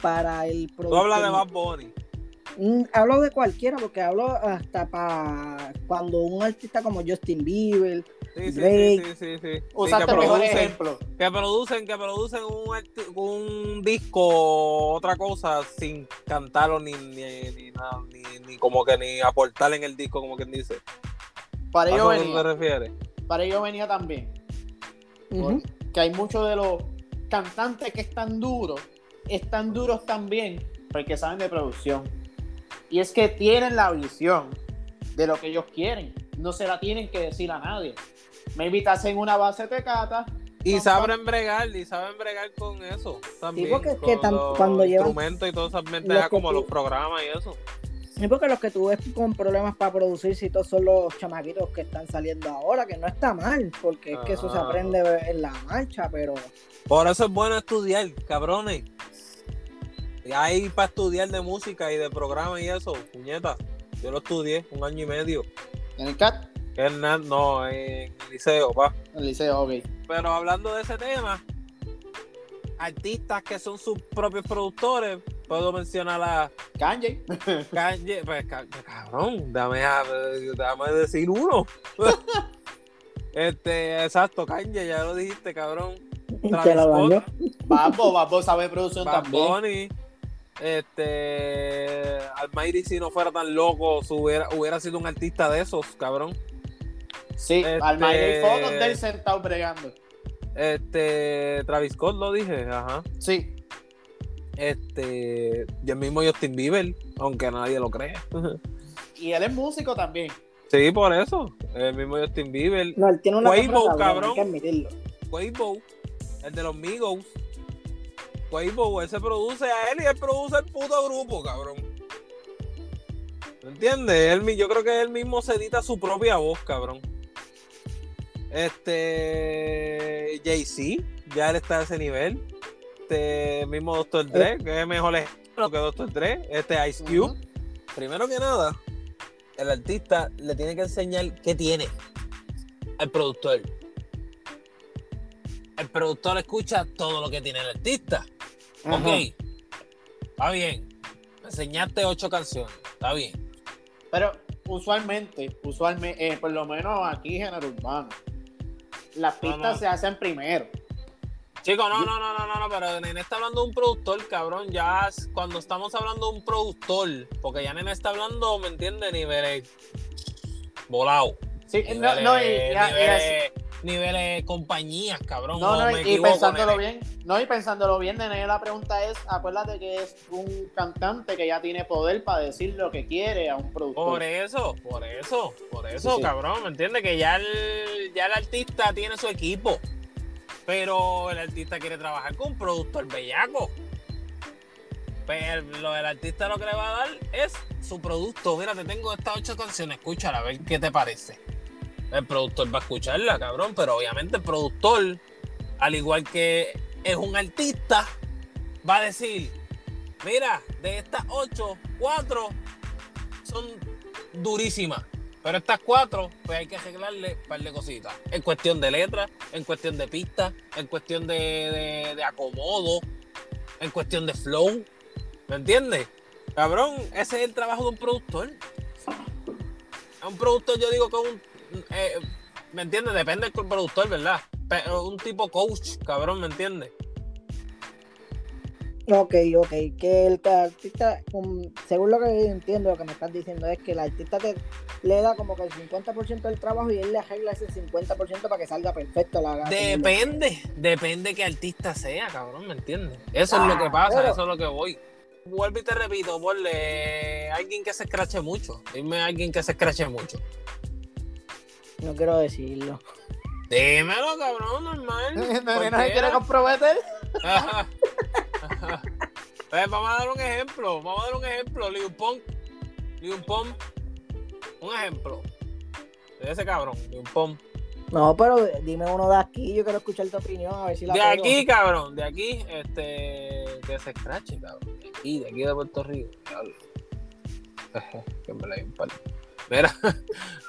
para el Tú productor. hablas de Bad Bunny. Mm, hablo de cualquiera, porque hablo hasta para cuando un artista como Justin Bieber, Sí, sí, Drake. sí, sí, sí, sí. Usaste que el mejor ejemplo. que producen, que producen un, un disco, otra cosa, sin cantarlo ni, ni, ni nada, ni, ni como que ni aportar en el disco, como quien dice. Para ¿A ello venía. refieres? Para ello venía también. Que hay muchos de los cantantes que están duros, están duros también porque saben de producción. Y es que tienen la visión de lo que ellos quieren. No se la tienen que decir a nadie. Maybe te hacen una base de cata. Y saben bregar, y saben bregar con eso también. porque es con que tan- los cuando llevan- instrumentos y todas esas que como tú- los programas y eso. Sí, porque los que tú ves con problemas para producir, si todos son los chamaquitos que están saliendo ahora, que no está mal, porque es que eso se Ah. aprende en la marcha, pero Por eso es bueno estudiar, cabrones. Y hay para estudiar de música y de programa y eso, puñeta. Yo lo estudié un año y medio. En el CAT, na- no, en el liceo, pa. en el liceo, ok. Pero hablando de ese tema, artistas que son sus propios productores, puedo mencionar a Kanye. Kanye, pues ca- cabrón, dame, a- dame decir uno. este, exacto, Kanye, ya lo dijiste, cabrón. te lo dañó. Babo, Babo sabe producción Bad también. Bunny, este, Almighty si no fuera tan loco, su hubiera, hubiera sido un artista de esos, cabrón. Sí, Este- al hay fotos de él sentado bregando. Este, Travis Scott lo dije, ajá. Sí, Este, y el mismo Justin Bieber, aunque nadie lo cree. y él es músico también. sí, por eso, el mismo Justin Bieber. No, él tiene una Quavo, cabrón. hay que admitirlo. Quavo, el de los Migos. Quavo, ese produce a él y él produce el puto grupo, cabrón. ¿Me entiendes? Él, yo creo que él mismo se edita su propia voz, cabrón. Este. Jay-Z, ya él está a ese nivel. Este mismo Dr. Dre, que es mejor ejemplo que Dr. Dre. Este Ice Cube. Primero que nada, el artista le tiene que enseñar qué tiene al productor. El productor escucha todo lo que tiene el artista. Ok, está bien. Me enseñaste ocho canciones, está bien. Pero usualmente, usualmente, eh, por lo menos aquí género urbano, las pistas no. se hacen primero. Chicos, no, no, no, no, no, no, pero Nene está hablando de un productor, cabrón. Ya cuando estamos hablando de un productor, porque ya Nene está hablando, ¿me entiendes? Niveles volado. Sí, no, no, y, y- y así- niveles, compañías, cabrón. no, no, y- pensándolo bien, no, y pensándolo bien, Nene, la pregunta es, acuérdate que es un cantante que ya tiene poder para decir lo que quiere a un productor. Por eso, por eso, por eso, Sí, sí. cabrón, ¿me entiendes? Que ya el, ya el artista tiene su equipo, pero el artista quiere trabajar con un productor bellaco. Pero lo del artista lo que le va a dar es su producto. Mira, te tengo estas ocho canciones, escúchala, a ver qué te parece. El productor va a escucharla, cabrón, pero obviamente el productor, al igual que es un artista, va a decir, mira, de estas ocho, cuatro son durísimas. Pero estas cuatro, pues hay que arreglarle un par de cositas. En cuestión de letra, en cuestión de pista, en cuestión de, de- de acomodo, en cuestión de flow. ¿Me entiendes? Cabrón, ese es el trabajo de un productor. A un productor, yo digo que un. Eh, ¿Me entiendes? Depende del productor, ¿verdad? Pero un tipo coach, cabrón, ¿me entiendes? Ok, ok, que el artista, um, según lo que entiendo, lo que me estás diciendo es que el artista te, le da como que el 50% del trabajo y él le arregla ese 50% para que salga perfecto la. Depende, depende qué artista sea, cabrón, ¿me entiendes? Eso es lo que pasa, pero- eso es lo que voy. Vuelvo y te repito, ponle alguien que se escrache mucho. Dime a alguien que se escrache mucho. No quiero decirlo. Dímelo, cabrón, normal. ¿No, no se quiere comprometer? Ajá. Ajá. Pues vamos a dar un ejemplo. Vamos a dar un ejemplo. Liu Pong. Liu Pong. Un ejemplo. De ese cabrón. Liu Pong. No, pero dime uno de aquí, yo quiero escuchar tu opinión, a ver si la De pego. aquí, cabrón. De aquí, este. Que se escrache, cabrón. De aquí, de aquí de Puerto Rico. Que me la di Mira.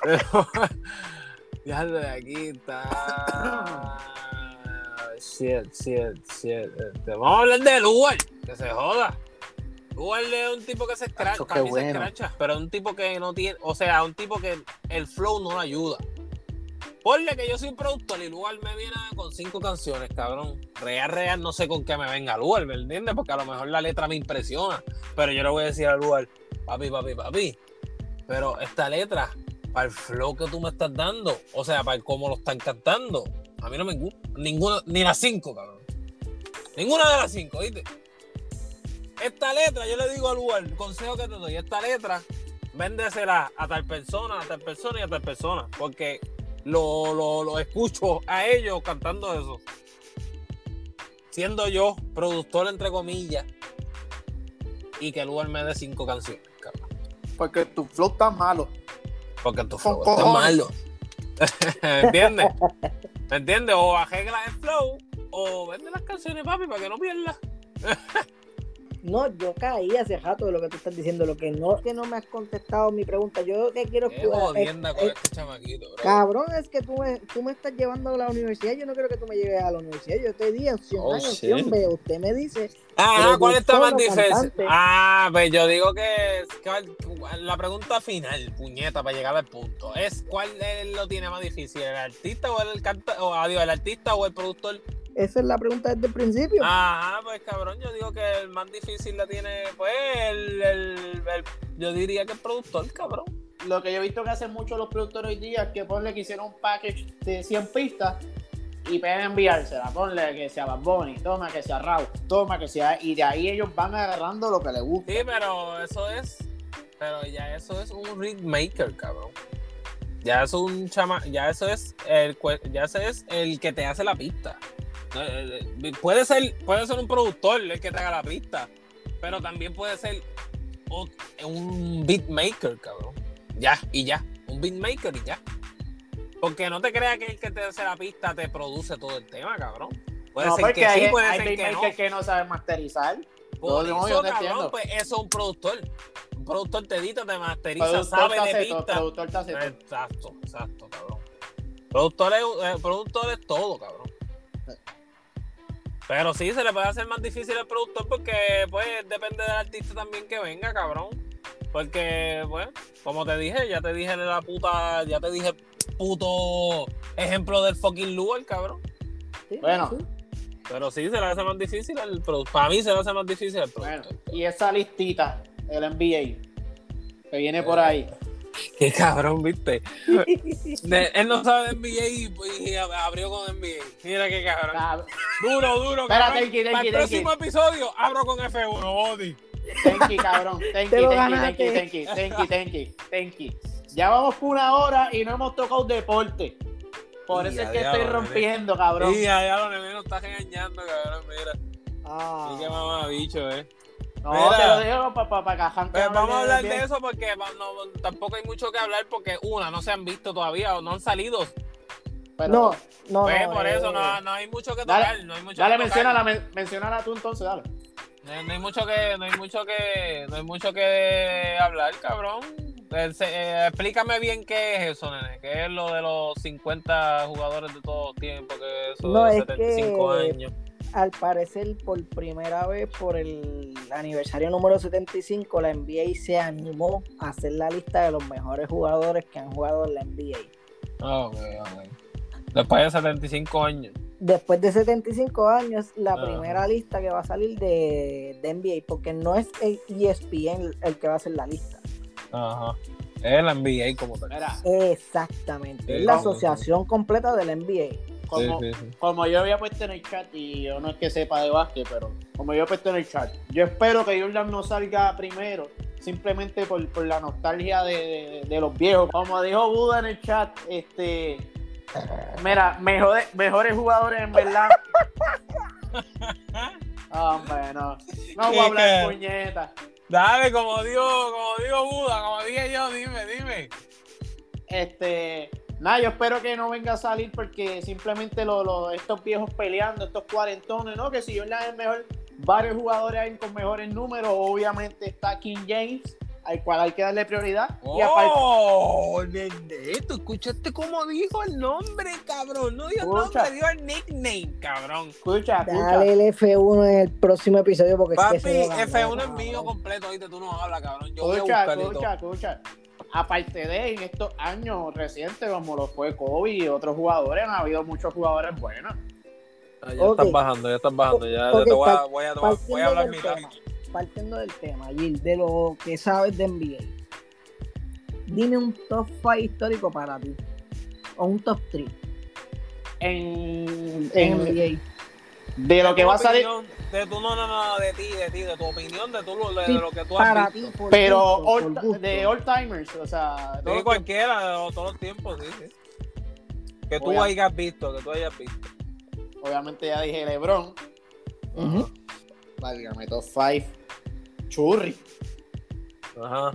Pero. Diablo, de aquí está. Shit, shit, shit. Este, vamos a hablar de Lugar. Que se joda. Lugar es un tipo que se escracha. Mí se bueno. escracha. Pero es un tipo que no tiene. O sea, un tipo que el flow no ayuda. Ponle que yo soy un productor y Lugar me viene con cinco canciones, cabrón. Real, real, no sé con qué me venga Lugar, ¿me entiendes? Porque a lo mejor la letra me impresiona. Pero yo le voy a decir a Lugar, papi, papi, papi. Pero esta letra, para el flow que tú me estás dando, o sea, para el cómo lo están cantando, a mí no me gusta. Ninguna, ni las cinco, cabrón. Ninguna de las cinco, ¿viste? Esta letra, yo le digo al Lugar, el consejo que te doy, esta letra, véndesela a tal persona, a tal persona y a tal persona. Porque lo, lo, lo escucho a ellos cantando eso. Siendo yo productor, entre comillas, y que el lugar me dé cinco canciones. Porque tu flow está malo. Porque tu Con flow está cojones. malo. ¿Me entiendes? ¿Me entiendes? O arregla el flow, o vende las canciones, papi, para que no pierdas. No, yo caí hace rato de lo que tú estás diciendo. Lo que no es que no me has contestado mi pregunta. Yo te quiero Qué escuchar. jodienda con este chamaquito, bro. Cabrón, es que tú me, tú me estás llevando a la universidad. Yo no quiero que tú me lleves a la universidad. Yo te di opción Oh, A y opción shit. B. Usted me dice. Ah, ¿cuál está más difícil? Ah, pues yo digo que, que la pregunta final, puñeta, para llegar al punto, es cuál es- lo tiene más difícil, el artista o el canta, o adiós, el artista o el productor. Esa es la pregunta desde el principio. Ah, pues cabrón, yo digo que el más difícil la tiene, pues, el, el- el- yo diría que el productor, cabrón. Lo que yo he visto que hacen muchos los productores hoy día es que ponle que hicieron un package de 100 pistas y pueden enviársela. Ponle que sea Bad Bunny, toma que sea Raw, toma que sea. Y de ahí ellos van agarrando lo que les gusta. Sí, pero eso es, pero ya eso es un ritmaker, cabrón. Ya eso es un chama, ya eso es el, ya ese es el que te hace la pista. Eh, eh, Puede ser, puede ser un productor el que te haga la pista, pero también puede ser un beatmaker, cabrón. Ya, y ya. Un beatmaker y ya. Porque no te creas que el que te hace la pista te produce todo el tema, cabrón. Puede no, ser que sí, puede hay ser que no. que no saben masterizar. Por No, no, eso, cabrón, pues eso es un productor. Un productor te edita, te masteriza, Productor sabe de pista. productor. Exacto, exacto, cabrón. Productor es, eh, productor es todo, cabrón. Pero sí, se le puede hacer más difícil al productor porque, pues, depende del artista también que venga, cabrón. Porque, pues, como te dije, ya te dije la puta, ya te dije puto ejemplo del fucking Lugar, cabrón. Sí, Bueno. sí. Pero sí, se le hace más difícil al productor. Para mí se le hace más difícil al Bueno, productor. y esa listita, el NBA, que viene por ahí. Qué cabrón, viste. De- él no sabe de NBA y, y abrió con NBA. Mira qué cabrón. Cab- Duro, duro. Tenki, Tenki, Para el Tenki. próximo episodio abro con F1, Body. Tenki, cabrón. Tenki, Te lo tenki, ganaste. tenki, tenki, tenki, tenki, tenki. Ya vamos por una hora y no hemos tocado deporte. Por Y eso es que diablo, estoy nene. rompiendo, cabrón. Y allá los nenes nos está regañando, cabrón. Mira. Ah. Y qué mamá bicho, eh. No, Mira. te lo digo para pa, pa, que Pues vamos a hablar de eso porque no- tampoco hay mucho que hablar porque, una, no se han visto todavía o no han salido. Pero- No, no, Pues no, por eh, eso no, no hay mucho que Dale, tocar. No hay mucho Dale, que tocar. menciónala, men- menciónala tú entonces, dale. No, no hay mucho que, no hay mucho que, no hay mucho que hablar, cabrón. eh, eh, explícame bien qué es eso, nene. ¿Qué es lo de los 50 jugadores de todo tiempo? ¿Qué es eso No, de es 75 que- años? Al parecer, por primera vez, por el aniversario número 75, la NBA se animó a hacer la lista de los mejores jugadores que han jugado en la NBA. Ah, ok, ok. Después de 75 años. Después de 75 años, la primera lista que va a salir de, de NBA, porque no es el ESPN el que va a hacer la lista. Ajá. Es la NBA como tal. Exactamente, es la asociación completa del NBA. Como, Sí, sí, sí. como yo había puesto en el chat, y yo no es que sepa de básquet, pero como yo he puesto en el chat, yo espero que Jordan no salga primero, simplemente por, por la nostalgia de, de- de los viejos. Como dijo Buda en el chat, este. Mira, mejores, mejores jugadores en verdad. Hombre, no. No voy a hablar puñeta. Dale, como digo, como digo Buda, como dije yo, dime, dime. Este, nada, yo espero que no venga a salir porque simplemente lo- lo- estos viejos peleando, estos cuarentones, ¿no? Que si Jordan es el mejor, varios jugadores hay con mejores números, obviamente está King James, al cual hay que darle prioridad. Y aparte, Oh, nene, tú escuchaste cómo dijo el nombre, cabrón. No dijo el Escucha. nombre, dijo el nickname, cabrón. escucha, escucha. Dale el F1 en el próximo episodio porque es Papi, que se lo ganó, F1 es mío completo, oíste, tú no hablas, cabrón. Yo voy a Escucha, escucha, todo. escucha. Aparte de en estos años recientes, como lo fue Kobe y otros jugadores, han habido muchos jugadores buenos. Ah, ya Ok. estás bajando, ya estás bajando. Ya, te voy a, voy voy hablar mitad. tema, partiendo del tema, Gil, de lo que sabes de NBA, dime un top 5 histórico para ti. O un top 3 En, en en- NBA. De lo De que va a salir. De tu, no, no, no, de ti, de ti, de tu opinión, de, tu, de, Sí, de lo que tú has Para visto. ti, por Pero gusto, por all- gusto. de all timers, o sea, Sí, todos- cualquiera, de todos los tiempos, sí, sí. Que tú hayas visto, que tú hayas visto. obviamente ya dije LeBron, Ujú. válgame, top 5, Churri, Ajá.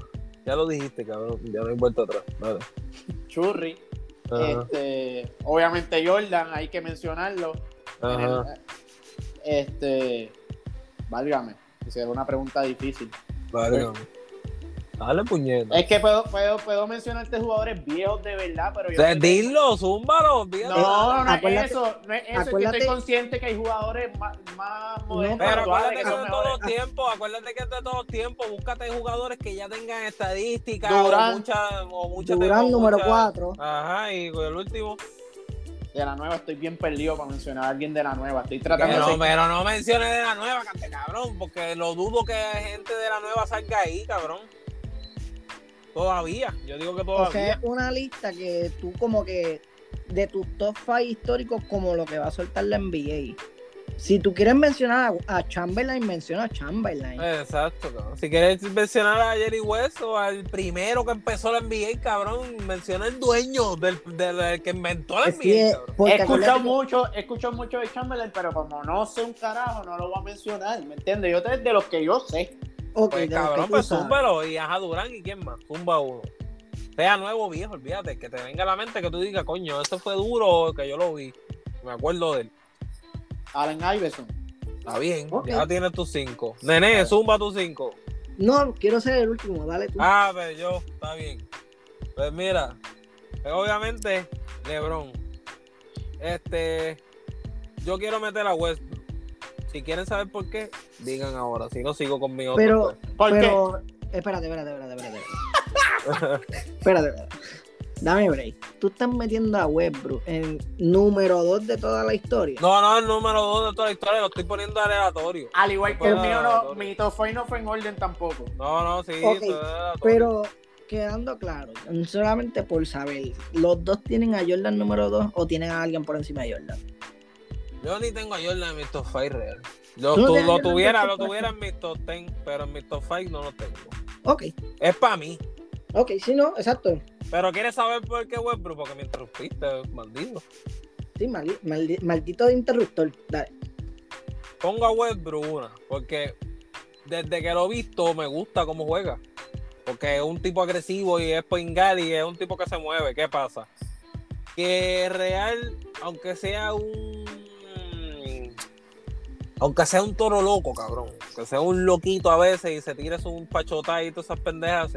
Ya lo dijiste, cabrón. Ya no hay vuelta atrás. Vale. Churri, Ajá. este, obviamente Jordan, hay que mencionarlo. En el- Ajá. Este, válgame, hicieron una pregunta difícil. Vale. Dale puñeta. Es que puedo, puedo, puedo mencionarte jugadores viejos de verdad, pero O yo sea, sé que- dilo, zúmbalo, olvídate. No, no es eso, no es eso, es que estoy consciente que hay jugadores más, más modernos, Pero acuérdate que que son es de todos los tiempos, acuérdate que es de todos los tiempos, búscate jugadores que ya tengan estadísticas o muchas o muchas Durán número muchas- 4. Ajá, y el último. De la nueva estoy bien perdido para mencionar a alguien de la nueva. Estoy Pero, tratando de... pero no menciones de la nueva, cante cabrón, porque lo dudo que gente de la nueva salga ahí, cabrón. Todavía, yo digo que O todavía. sea, una lista que tú como que de tus top 5 históricos como lo que va a soltar la NBA. Si tú quieres mencionar a, a Chamberlain, menciona a Chamberlain. Exacto, cabrón. Si quieres mencionar a Jerry West o al primero que empezó la NBA, cabrón, menciona el dueño del, del- del que inventó la NBA, porque He escuchado que- mucho, he escuchado mucho de Chamberlain, pero como no sé un carajo, no lo voy a mencionar, ¿me entiendes? Yo de los que yo sé. ok, Pues cabrón, pues sabes. zúmbalo. Y ajá, Durán y quién más, zumba uno. Sea nuevo viejo, olvídate, que te venga a la mente que tú digas, coño, ese fue duro, que yo lo vi. Me acuerdo de él. Allen Iverson. Está bien, ya tienes tus cinco. Nene, zumba tus cinco. No, quiero ser el último, dale tú. Ah, pero yo, está bien. Pues mira, pues obviamente, LeBron. Este, yo quiero meter a Westbrook. Si quieren saber por qué, digan ahora. Si no, sigo con mi otro. Pero- pues. ¿Por qué? Pero, espérate, espérate, espérate, espérate. Espérate, espérate. espérate. Dame break. Tú estás metiendo a Westbrook en número 2 de toda la historia. No, no, el número dos de toda la historia lo estoy poniendo aleatorio. Al igual que el mío, no, mi top five no fue en orden tampoco. No, no, sí, Ok, esto es aleatorio. Pero quedando claro, solamente por saber, ¿los dos tienen a Jordan número 2 o tienen a alguien por encima de Jordan? Yo ni tengo a Jordan en mi top 5 real. Yo ¿Tú no tu- tienes a lo tuviera, tu lo tuviera en mi top 10, pero en mi top 5 no lo tengo. Ok, Es para mí. Ok, sí, no, exacto. Pero ¿quieres saber por qué Westbrook? Porque me interrumpiste, maldito. Sí, maldi- maldi- maldito interruptor. Dale. Pongo a Westbrook una, porque desde que lo he visto me gusta cómo juega. Porque es un tipo agresivo y es pingal y es un tipo que se mueve. ¿Qué pasa? Que real, aunque sea un. Aunque sea un toro loco, cabrón. Que sea un loquito a veces y se tire un pachotá y todas esas pendejas.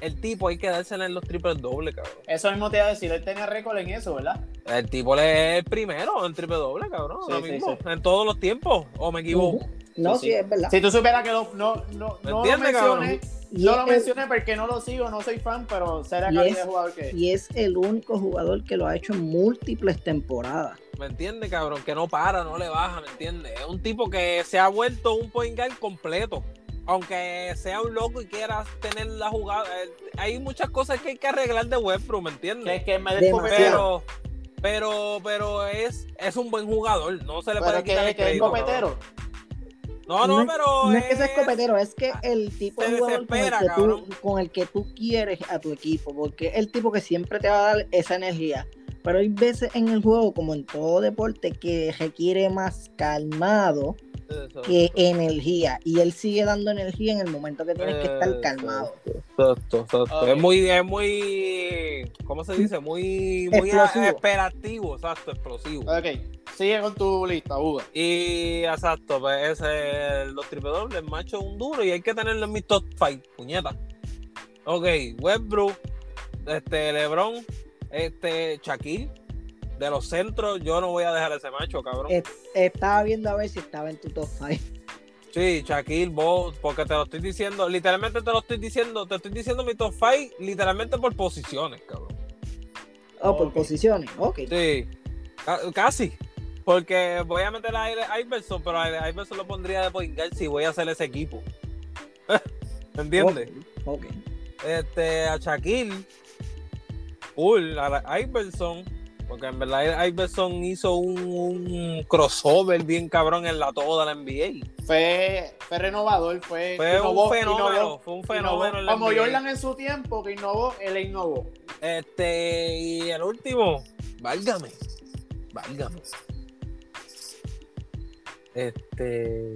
El tipo hay que dársela en los triples dobles, cabrón. Eso mismo te iba a decir, él tenía récord en eso, ¿verdad? El tipo le es el primero en triple doble, cabrón. Sí, ahora sí, mismo, sí. En todos los tiempos. ¿O me equivoco? No, Sí, es verdad. Si tú supieras que lo- no, no, ¿Me no lo mencioné, no lo el- mencioné porque no lo sigo, no soy fan, pero Y calidad es- de jugador que. Y es el único jugador que lo ha hecho en múltiples temporadas. ¿Me entiendes, cabrón? Que no para, no le baja, ¿me entiendes? Es un tipo que se ha vuelto un point guard completo. Aunque sea un loco y quiera tener la jugada. eh, Hay muchas cosas que hay que arreglar de Westbrook, ¿me Que, entiendes? que me Demasiado. Pero, pero, pero es, es un buen jugador. No se le Pero puede que, quitar el que es crédito, copetero. No, no, es- pero. No es que sea escopetero, es que el tipo se de jugador con el, desespera, que tú, cabrón. con el que tú quieres a tu equipo, porque es el tipo que siempre te va a dar esa energía. Pero hay veces en el juego, como en todo deporte, que requiere más calmado Eso. que energía. Y él sigue dando energía en el momento que tienes que estar calmado. Exacto, exacto. Es muy, es muy, ¿cómo se dice? Muy, muy Explosivo. esperativo, exacto, explosivo. Ok, sigue con tu lista, Uga. Y exacto, pues ese es los triple dobles, el macho es un duro y hay que tenerlo en mi top 5, puñeta. Ok, Westbrook, este, LeBron, este, Shaquille, de los centros, yo no voy a dejar ese macho, cabrón. Eh, Estaba viendo a ver si estaba en tu top 5. Sí, Shaquille, vos, porque te lo estoy diciendo, literalmente te lo estoy diciendo, te estoy diciendo mi top 5, literalmente por posiciones, cabrón. Oh, por posiciones. Ok. Sí, ca- casi. Porque voy a meter a Iverson, pero a Iverson lo pondría de point guard si voy a hacer ese equipo. ¿Me entiendes? Ok. Este, a Shaquille, Uy, a Iverson, porque en verdad Iverson hizo un, un crossover bien cabrón en la toda la NBA. Fue, fue renovador, fue, Fue innovó, un fenómeno, innovó, fue un innovó. fenómeno en la Como NBA. Jordan en su tiempo que innovó, él innovó. Este, y el último, válgame, válgame. Este.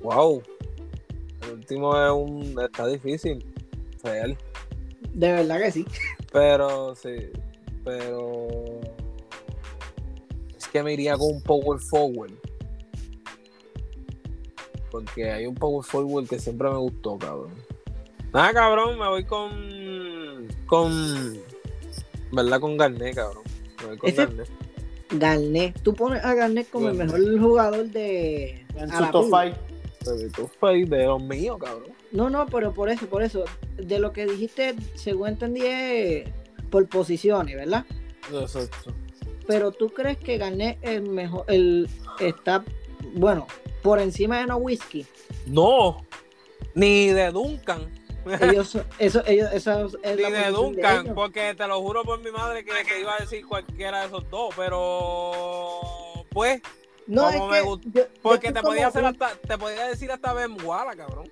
Wow. El último es un. Está difícil. Real. De verdad que sí. Pero sí. Pero. Es que me iría con un power forward. Porque hay un power forward que siempre me gustó, cabrón. Nada, cabrón, me voy con. Con. ¿Verdad? Con Garnet, cabrón. Me voy con Ese- Garnet. Garnet. Tú pones a Garnet como el mejor jugador de. En a su la top pool. 5. Pero tú fue de los míos, cabrón. No, no, pero por eso, por eso. De lo que dijiste, según entendí, es por posiciones, ¿verdad? Exacto. Pero tú crees que es el mejor, el está, bueno, por encima de No Whiskey. No. Ni de Duncan. Ellos, eso, ellos, eso es Ni la de Duncan, ellos. porque te lo juro por mi madre que te iba a decir cualquiera de esos dos, pero pues, No, es me que yo- porque te podía hacer hasta, te podía decir hasta Benguala, cabrón.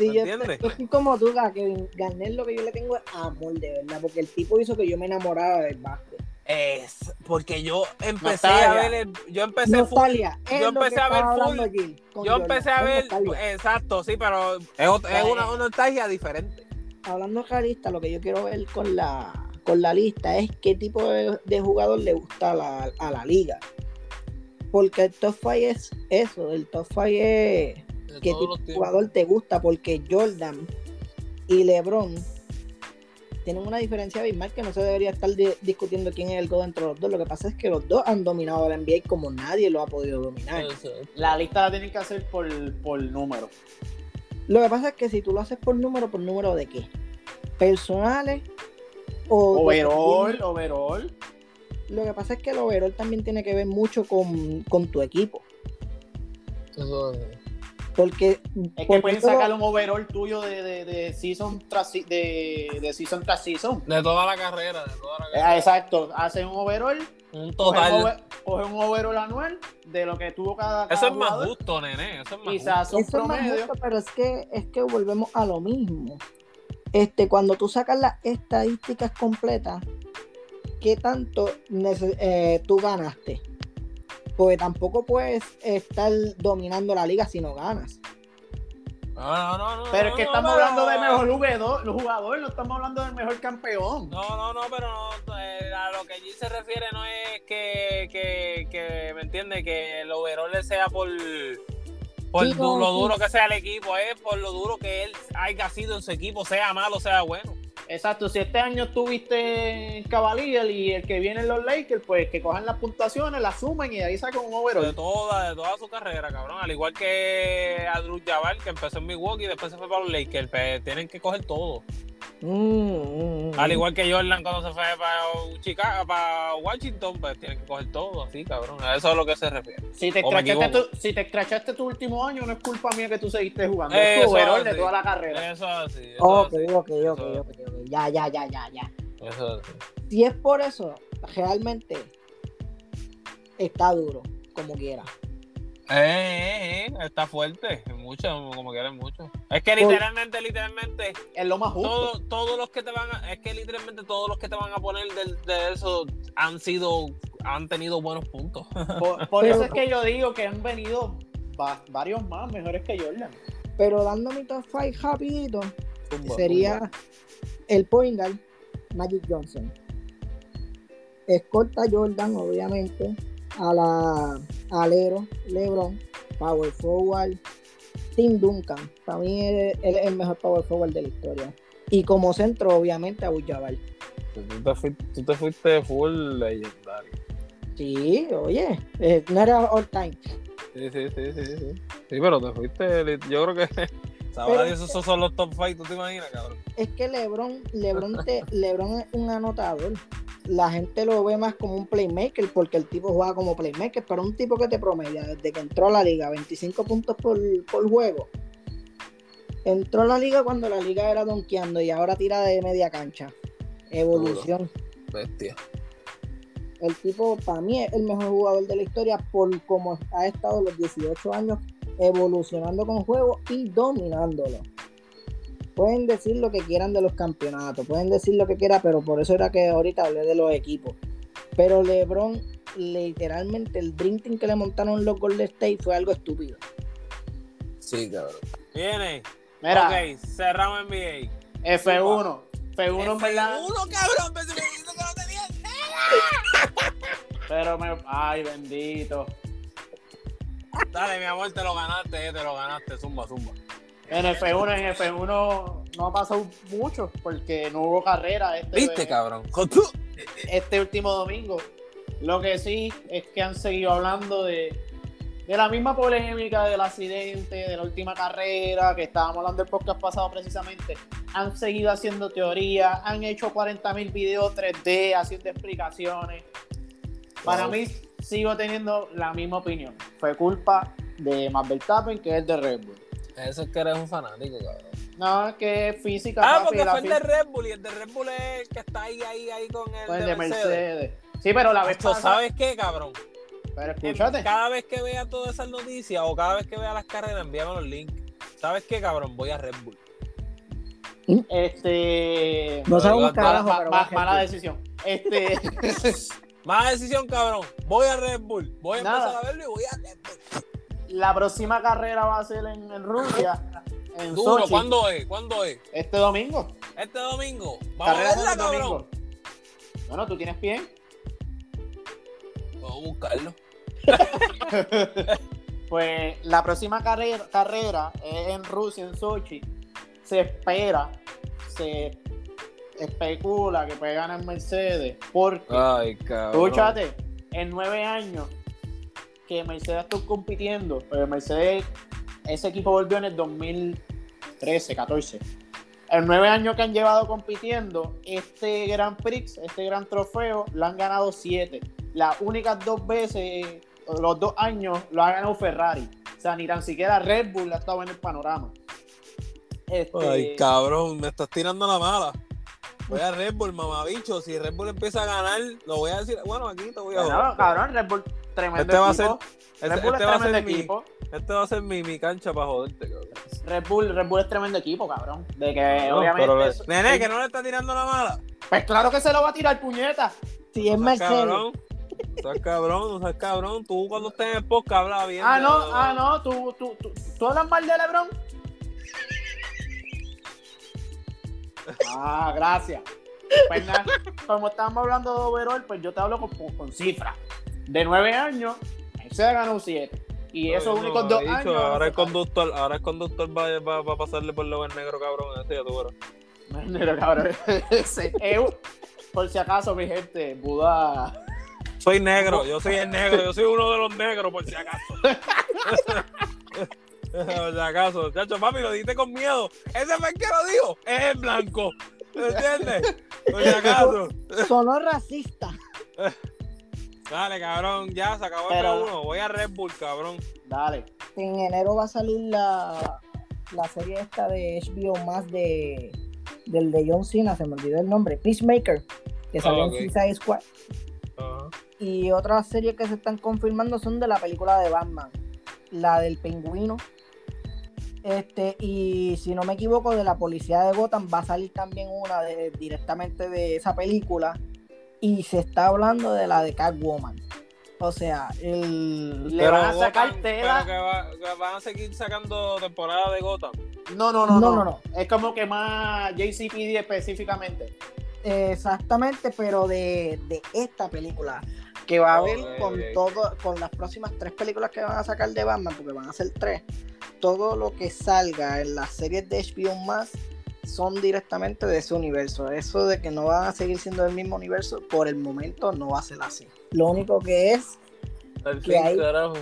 Sí, ¿me yo, entiendes? yo estoy como tú, que Garnet lo que yo le tengo es amor, de verdad, porque el tipo hizo que yo me enamorara del básquet. Es porque yo empecé a ver el, yo empecé full- Nostalgia, es yo empecé a ver full- con yo empecé a ver, exacto, sí, pero es, ot- es una, una nostalgia diferente. hablando realista, lo que yo quiero ver con la, con la lista es qué tipo de, de jugador le gusta a la, a la liga. Porque el top 5 es eso, el top 5 es De qué tipo de jugador te gusta, porque Jordan y LeBron tienen una diferencia abismal que no se debería estar di- discutiendo quién es el go entre los dos. Lo que pasa es que los dos han dominado la NBA como nadie lo ha podido dominar. La lista la tienen que hacer por, por número. Lo que pasa es que si tú lo haces por número, ¿por número de qué? ¿Personales? O Overall, overall. Lo que pasa es que el overall también tiene que ver mucho con, con tu equipo. Eso es. Porque Es que pueden sacar un overall tuyo de, de, de season tras de, de season tras season. De toda la carrera, de toda la Eh, carrera. exacto, hacen un overall, Un cogen, total. over- cogen un overall anual de lo que tuvo cada, cada Eso es más justo, nene. Eso es más Quizás son eso es más promedio. justo, pero es que, es que volvemos a lo mismo. Este, cuando tú sacas las estadísticas completas, ¿qué tanto eh, tú ganaste? Porque tampoco puedes estar dominando la liga si no ganas. No, no, no, no. Pero es que no, estamos hablando de mejor jugador, jugador, no estamos hablando del mejor campeón. No, no, no, pero no, eh, a lo que allí se refiere no es que, que, que ¿me entiende? Que el overall sea por, Por Sí, lo sí. duro que sea el equipo, es por lo duro que él haya sido en su equipo, sea malo, sea bueno. Exacto, si este año estuviste en Cavalier y el que viene en los Lakers, pues que cojan las puntuaciones, las sumen y de ahí sacan un De overall. toda, de toda su carrera, cabrón. Al igual que Andrew Jabal, que empezó en Milwaukee y después se fue para los Lakers. pues, tienen que coger todo. Mm, mm, mm. Al igual que Jordan cuando se fue para Chicago, para Washington, pues tienen que coger todo, así, cabrón. A eso es a lo que se refiere. Si te, tu, si te escrachaste tu último año, no es culpa mía que tú seguiste jugando. es Eso tu overall de toda la carrera. Eso es así. Eso Ok, así. ok, ok, Eso ok, es ok, ok. Ya, ya, ya, ya, ya. Eso es así. Si es por eso, realmente está duro, como quiera. Eh, eh, eh, está fuerte. Mucho, como quieren mucho. Es que Por- literalmente, literalmente, Es lo más justo. todo, todos los que te van a, es que literalmente todos los que te van a poner del- de, eso han sido, han tenido buenos puntos. Por, eso es que yo digo que han venido va- varios más mejores que Jordan. Pero dando mi top 5 rapidito, Tumba, sería el point guard, Magic Johnson. Escolta Jordan, obviamente. A la alero, LeBron. Power forward, Tim Duncan. Para mí él él es el mejor power forward de la historia. Y como centro, obviamente, a Jabal. Tú te, fuiste, tú te fuiste full legendario. Sí, oye, eh, no era all time. Sí, sí, sí, sí, sí. Sí, pero te fuiste, yo creo que Dios, esos son los top 5, ¿tú te imaginas, cabrón? Es que LeBron, LeBron, te- LeBron es un anotador. La gente lo ve más como un playmaker porque el tipo juega como playmaker, pero un tipo que te promedia desde que entró a la liga 25 puntos por, por juego. Entró a la liga cuando la liga era donkeando y ahora tira de media cancha. Evolución. Bestia. El tipo, para mí, es el mejor jugador de la historia por cómo ha estado los 18 años evolucionando con juego y dominándolo. Pueden decir lo que quieran de los campeonatos, pueden decir lo que quieran, pero por eso era que ahorita hablé de los equipos. Pero LeBron, literalmente, el Team que le montaron los Golden State fue algo estúpido. Sí, cabrón. Viene. Mira, Ok, cerramos NBA. F1. F1 en verdad. Uno, cabrón, pero si me dijiste que no tenía. Pero me. Ay, bendito. Dale, mi amor, te lo ganaste, eh, te lo ganaste. Zumba, zumba. En F1, en F1 no ha pasado mucho porque no hubo carrera este, ¿Viste, cabrón? Este último domingo. Lo que sí es que han seguido hablando de, de la misma polémica del accidente, de la última carrera, que estábamos hablando del podcast pasado precisamente. Han seguido haciendo teorías, han hecho 40.000 videos 3D haciendo explicaciones. Para mí, sigo teniendo la misma opinión. Fue culpa de Max Verstappen, que es de Red Bull. Eso es que eres un fanático, cabrón. No, es que es física. Ah, papi, porque la fue el de Red Bull y el de Red Bull es el que está ahí, ahí, ahí con el pues, de, de Mercedes. Mercedes. Sí, pero la vez Esto, pasada. ¿Sabes qué, cabrón? Pero En- escúchate. Cada vez que vea todas esas noticias o cada vez que vea las carreras, envíame los links. ¿Sabes qué, cabrón? Voy a Red Bull. Este. No sabemos un Mala- carajo, mala, pero mala decisión. Este. Mala decisión, cabrón. Voy a Red Bull. Voy a Nada. empezar a verlo y voy a Red Bull. La próxima carrera va a ser en, en Rusia. En Duro, Sochi, ¿cuándo es? ¿Cuándo es? Este domingo. Este domingo. Vamos Carrera a verla, cabrón. domingo. Bueno, tú tienes pie. Vamos a buscarlo. Pues la próxima carrera, carrera es en Rusia, en Sochi. Se espera, se especula que puede ganar Mercedes. Porque, Ay, cabrón. escúchate, en nueve años que Mercedes estuvo compitiendo, pero Mercedes, ese equipo volvió en el 2013, 14. En nueve años que han llevado compitiendo, este Grand Prix, este gran trofeo, lo han ganado siete. Las únicas dos veces, los dos años, lo ha ganado Ferrari. O sea, ni tan siquiera Red Bull ha estado en el panorama. Este, Ay, cabrón, me estás tirando la mala. Voy a Red Bull, mamabicho. Si Red Bull empieza a ganar, lo voy a decir. Bueno, aquí te voy a joder. cabrón, Red Bull, tremendo Este va a ser, equipo. este, Red Bull este es va a tremendo ser mi, equipo. este va a ser mi, mi cancha para joderte, cabrón. Red Bull, Red Bull es tremendo equipo, cabrón. De que No, obviamente. pero le- eso- Nene, que no le está tirando la mala. Pues claro que se lo va a tirar puñeta. Si es No seas Mercedes, cabrón. No seas cabrón, no seas cabrón. Tú cuando estés en el podcast habla bien. Ah, no, ah, no, tú, tú, tú, tú hablas mal de LeBron. Ah, gracias. Pues nada, como estábamos hablando de overall, pues yo te hablo con cifras. De nueve años, Mercedes ganó siete. Y esos No, únicos dos dicho, años. Ahora el conductor, ahora el conductor va, va, va a pasarle por lo negro, cabrón. Ese ya tú verás. Pero, cabrón, ese- eh, por si acaso, mi gente, Buda. Soy negro, yo soy el negro, yo soy uno de los negros, por si acaso. por si acaso, chacho, papi, lo dijiste con miedo. Ese fue el que lo dijo, es el blanco. ¿Entiendes? Por si acaso. Sonó racista. Dale, cabrón, ya se acabó el Pero- uno. Voy a Red Bull, cabrón. Dale. En enero va a salir la, la serie esta de HBO más de del de John Cena, se me olvidó el nombre, Peacemaker, que salió Ah, en Suicide Squad. Ajá. Y otras series que se están confirmando son de la película de Batman, la del pingüino. Este, y si no me equivoco, de la policía de Gotham va a salir también una de, directamente de esa película. Y se está hablando de la de Catwoman. O sea, el. Le van a Gotham, sacar tela. Pero que, va- que van a seguir sacando temporada de Gotham. No, no, no, No, no, no, no. Es como que más JCPD específicamente. Exactamente, pero de, de esta película. Que va a haber con todo, con las próximas tres películas que van a sacar de Batman, porque van a ser tres. Todo lo que salga en las series de HBO más son directamente de ese universo. Eso de que no van a seguir siendo del mismo universo, por el momento no va a ser así. Lo único que es Al Que fin, hay- carajo.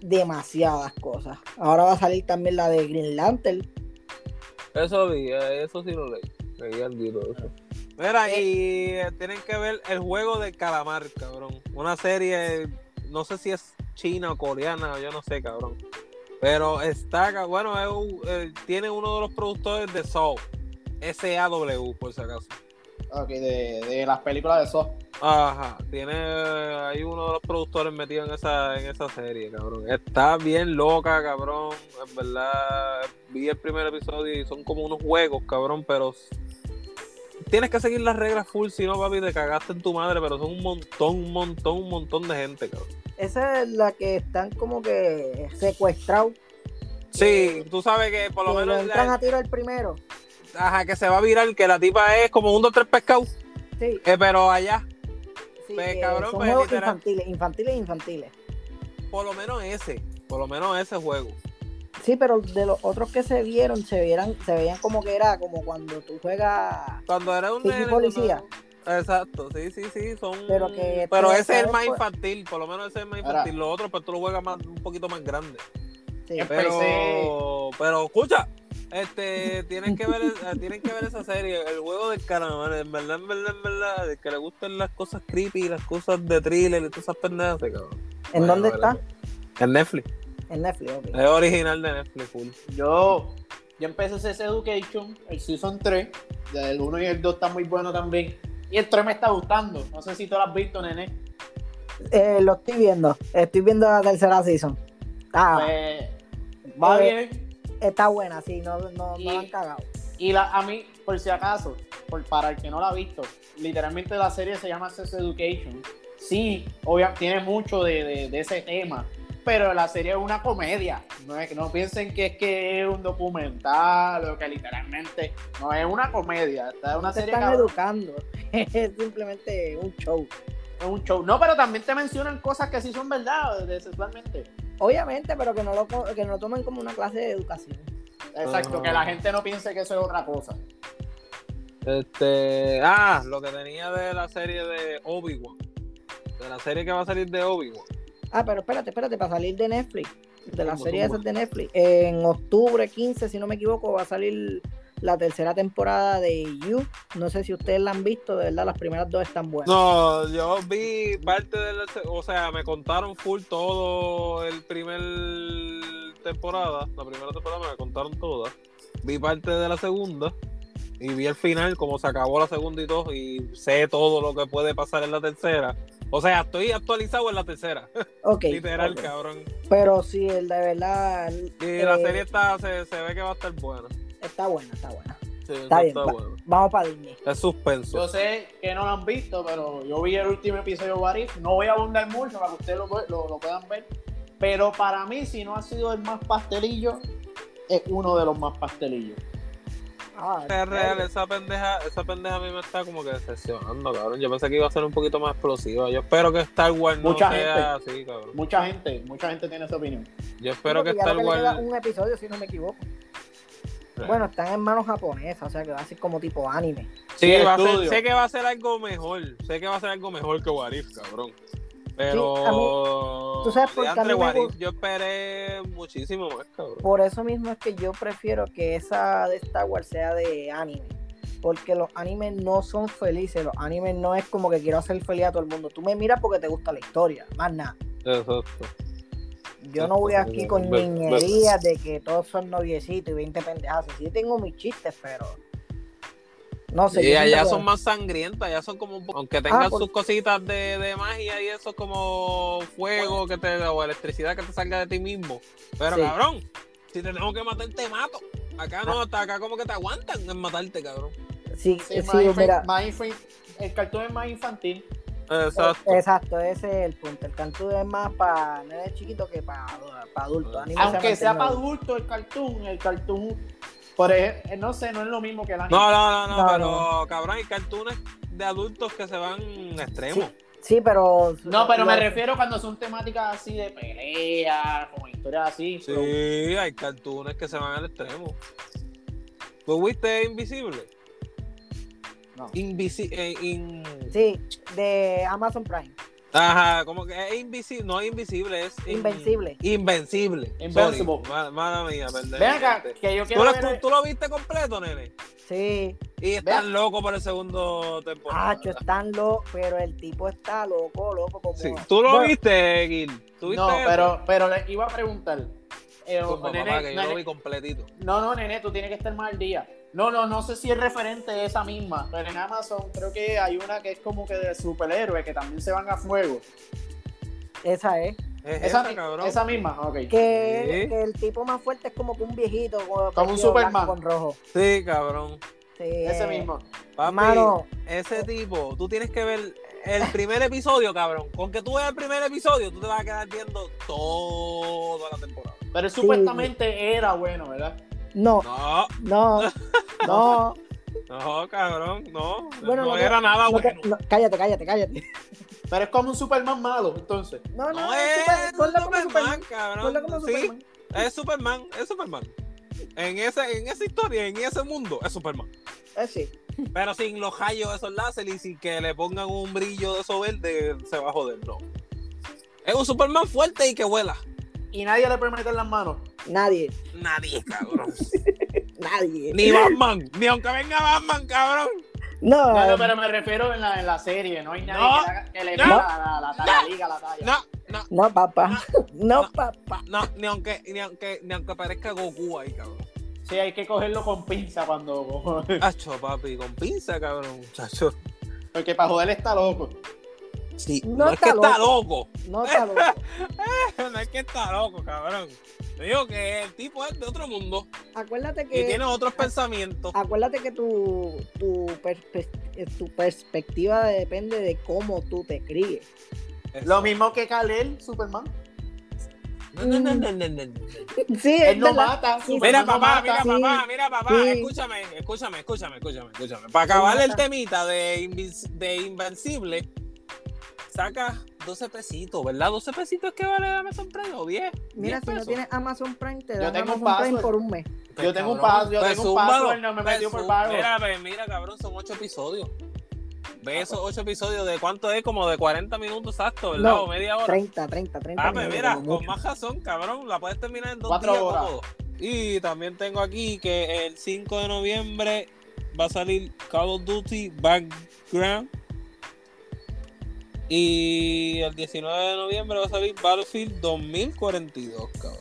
demasiadas cosas. Ahora va a salir también la de Green Lantern. Eso vi, eh, eso sí lo leí. Leí algo de eso. Mira, y eh, tienen que ver el juego del calamar, cabrón. Una serie, no sé si es china o coreana, yo no sé, cabrón. Pero está, bueno, es un- eh, tiene uno de los productores de Saw, S-A-W, por si acaso. Ok, de, de las películas de Saw. Ajá, tiene, hay uno de los productores metido en esa, en esa serie, cabrón. Está bien loca, cabrón. En verdad, vi el primer episodio y son como unos juegos, cabrón, pero tienes que seguir las reglas full, si no, papi, te cagaste en tu madre, pero son un montón, un montón, un montón de gente, cabrón. Esa es la que están como que secuestrados. Sí, tú sabes que por lo que menos, entran la- a tiro el primero. Ajá, que se va a virar, que la tipa es como un dos tres pescados, Sí, eh, pero allá, sí, Pues, cabrón, son pues, juegos literal. infantiles, infantiles, infantiles. por lo menos ese, por lo menos ese juego. Sí, pero de los otros que se vieron, se vieran, se veían como que era como cuando tú juegas. Cuando era un nene, policía. cuando- Exacto, sí, sí, sí, son. Pero que Pero ese es el más infantil, por lo menos ese es el más Ahora- infantil. Los otros, pues tú lo juegas más, un poquito más grande. Sí. Pero, pero escucha, este, tienen que ver, eh, tienen que ver esa serie, el juego del calamar, en verdad, en verdad, en verdad, el que le gustan las cosas creepy, las cosas de thriller y todas esas pendejas, cabrón. ¿En Bueno, dónde está? En Netflix, En Netflix, ok. es original de Netflix, full. Yo, yo empecé Sex Education, el Season 3. El 1 y el 2 están muy buenos también. Y el 3 me está gustando. No sé si tú lo has visto, nene. Eh, lo estoy viendo. Estoy viendo la tercera season. Ah, Pues, va Eh, bien. Está buena, sí, no, no, no la han cagado. Y la, a mí, por si acaso, por, para el que no la ha visto, literalmente la serie se llama Sex Education. Sí, obviamente tiene mucho de, de- de ese tema, pero la serie es una comedia. No, es, no piensen que es que es un documental o que literalmente. No, es una comedia. Es una Se serie están cabrón. educando. es simplemente un show. Es un show. No, pero también te mencionan cosas que sí son verdad, sexualmente. Obviamente, pero que no lo, co- que no lo tomen como una clase de educación. Exacto, Ah. que la gente no piense que eso es otra cosa. Este, ah, lo que tenía de la serie de Obi-Wan, de la serie que va a salir de Obi-Wan. Ah, pero espérate, espérate, para salir de Netflix, de la serie esas de Netflix, en octubre 15, si no me equivoco, va a salir la tercera temporada de You. No sé si ustedes la han visto, de verdad, las primeras dos están buenas. No, yo vi parte de la, o sea, me contaron full todo el primer temporada, la primera temporada me contaron toda. Vi parte de la segunda y vi el final, como se acabó la segunda y todo, y sé todo lo que puede pasar en la tercera. O sea, estoy actualizado en la tercera, Ok, literal, cabrón. Pero sí, el de verdad Y eh, la serie está, se, se ve que va a estar buena. Está buena, está buena. Sí, Está bien, está va- buena. Vamos para Disney. Es suspenso. Yo sé que no lo han visto, pero yo vi el último episodio de What If. No voy a abundar mucho para que ustedes lo, lo- lo puedan ver. Pero para mí, si no ha sido el más pastelillo, es uno de los más pastelillos. Ah, Es real, esa pendeja, esa pendeja a mí me está como que decepcionando, cabrón. Yo pensé que iba a ser un poquito más explosiva. Yo espero que Star Wars no Mucha sea así, cabrón. Mucha gente, mucha gente tiene esa opinión. Yo espero que Star lo que le queda Wars. un episodio, si no me equivoco. Bueno, están en manos japonesas, o sea que va a ser como tipo anime. Sí, Sí, va a ser- estudio. sé que va a ser algo mejor. Sé que va a ser algo mejor que What If, cabrón. Pero. Sí, a mí- tú sabes por qué yo esperé muchísimo más, cabrón. Por eso mismo es que yo prefiero que esa de Star Wars sea de anime. Porque los animes no son felices. Los animes no es como que quiero hacer feliz a todo el mundo. Tú me miras porque te gusta la historia, más nada. Exacto. Yo no voy aquí con niñerías de que todos son noviecitos y 20 pendejas. Sí tengo mis chistes, pero... No sé. Yo allá son que- más sangrientas, allá son como aunque tengan por- sus cositas de, de magia y eso como fuego que te o electricidad que te salga de ti mismo. Pero Sí. cabrón, si te tengo que matar te mato. Acá no, hasta acá como que te aguantan en matarte, cabrón. Sí, Sí, sí, mira. el cartón es más infantil. Exacto. Exacto, ese es el punto. El cartoon es más para nenes chiquitos que para adultos. Anime se ha Aunque sea para adultos el cartoon, el cartoon, por ejemplo, no sé, no es lo mismo que el anime. No, no, no, no, No, pero no. cabrón, hay cartoons de adultos que se van extremos. Sí, pero. No, pero me refiero cuando son temáticas así de pelea, como historias así. Sí, pero- hay cartoons que se van al extremo. ¿Tú viste Invisible? No. Invisi eh, in- Sí, de Amazon Prime. Ajá, como que es invisible, no es invisible, es in- Invencible. Invencible. Mala mía, perdón. Ven acá, que yo ¿Tú quiero lo, ver. tú- tú lo viste completo, nene? Sí. Y están locos por el segundo temporada. Hacho, están locos, pero el tipo está loco, loco. Como... Sí. ¿Tú lo Bueno, viste, Gil? ¿Tú viste No, eso? pero, pero le iba a preguntar. Eh, nene, papá, que yo nene- lo vi completito. no, no, nene, tú tienes que estar más al día. No, no, no sé si es referente a esa misma, pero en Amazon creo que hay una que es como que de superhéroe que también se van a fuego. Esa es. Es Esa, esa, cabrón. esa misma, ok. Que, Sí. que el tipo más fuerte es como que un viejito. Como, Como un Superman. Con rojo. Sí, cabrón. Sí, Ese mismo. Papi, Mano, ese tipo, tú tienes que ver el primer episodio, cabrón. Con que tú veas el primer episodio, tú te vas a quedar viendo toda la temporada. Pero supuestamente era bueno, ¿verdad? No, No, no, no. no, cabrón, no. Bueno, no que- era nada no bueno. no, cállate, cállate, cállate. Pero es como un Superman malo, entonces. No, no, No es es super- como Superman, Superman. cabrón. Como Sí, Superman. es Superman, es Superman. En, ese, en esa historia, en ese mundo, es Superman. Eh, sí. Pero sin los rayos de esos láser y sin que le pongan un brillo de eso verde, se va a joder, no. Es un Superman fuerte y que vuela. Y nadie le puede meter las manos. Nadie, Nadie, cabrón. nadie. Ni Batman, ni aunque venga Batman, cabrón. No, No, no, pero me refiero en la, en la serie. No hay nadie No. que, haga- que le No. la, la, la, la liga, la talla. No, no, no, papá. No, No. papá. no, ni aunque, ni aunque, ni aunque parezca Goku ahí, cabrón. Sí, hay que cogerlo con pinza cuando. Hacho, papi, con pinza, cabrón, muchacho. Porque para joder está loco. Sí, No no, es que está está loco. No está loco. No es que está loco, cabrón. Te digo que el tipo es de otro mundo Acuérdate y que. tiene otros pensamientos. Acuérdate que tu, tu, perspe- eh, tu perspectiva depende de cómo tú te críes. Lo mismo que Kalel, Superman. No, no, no, no, no, no, no. Sí, es Él no mata. Sí, Mira, papá, mata. mira, Sí. papá, mira, papá, Sí. escúchame, escúchame, escúchame, escúchame, escúchame. Para acabar el temita de, Invis- de Invencible, saca 12 pesitos, ¿verdad? 12 pesitos que vale Amazon Prime o 10. Mira, 10 si no pesos. tienes Amazon Prime, te Yo dan tengo un Amazon Prime password. por un mes. Yo tengo un Cabrón, paso, yo pues tengo un zúmbalo. password, no me Pues metió por pago. Mira, pues, mira, cabrón, son 8 episodios. Ve esos 8 episodios de cuánto es, como de 40 minutos exacto, ¿verdad? No, o media hora. 30, 30, 30 Ah, pues mira, con mucho. más razón, cabrón, la puedes terminar en dos Cuatro días horas. cómodo. Y también tengo aquí que el 5 de noviembre va a salir Call of Duty Background. Y el 19 de noviembre va a salir Battlefield 2042, cabrón.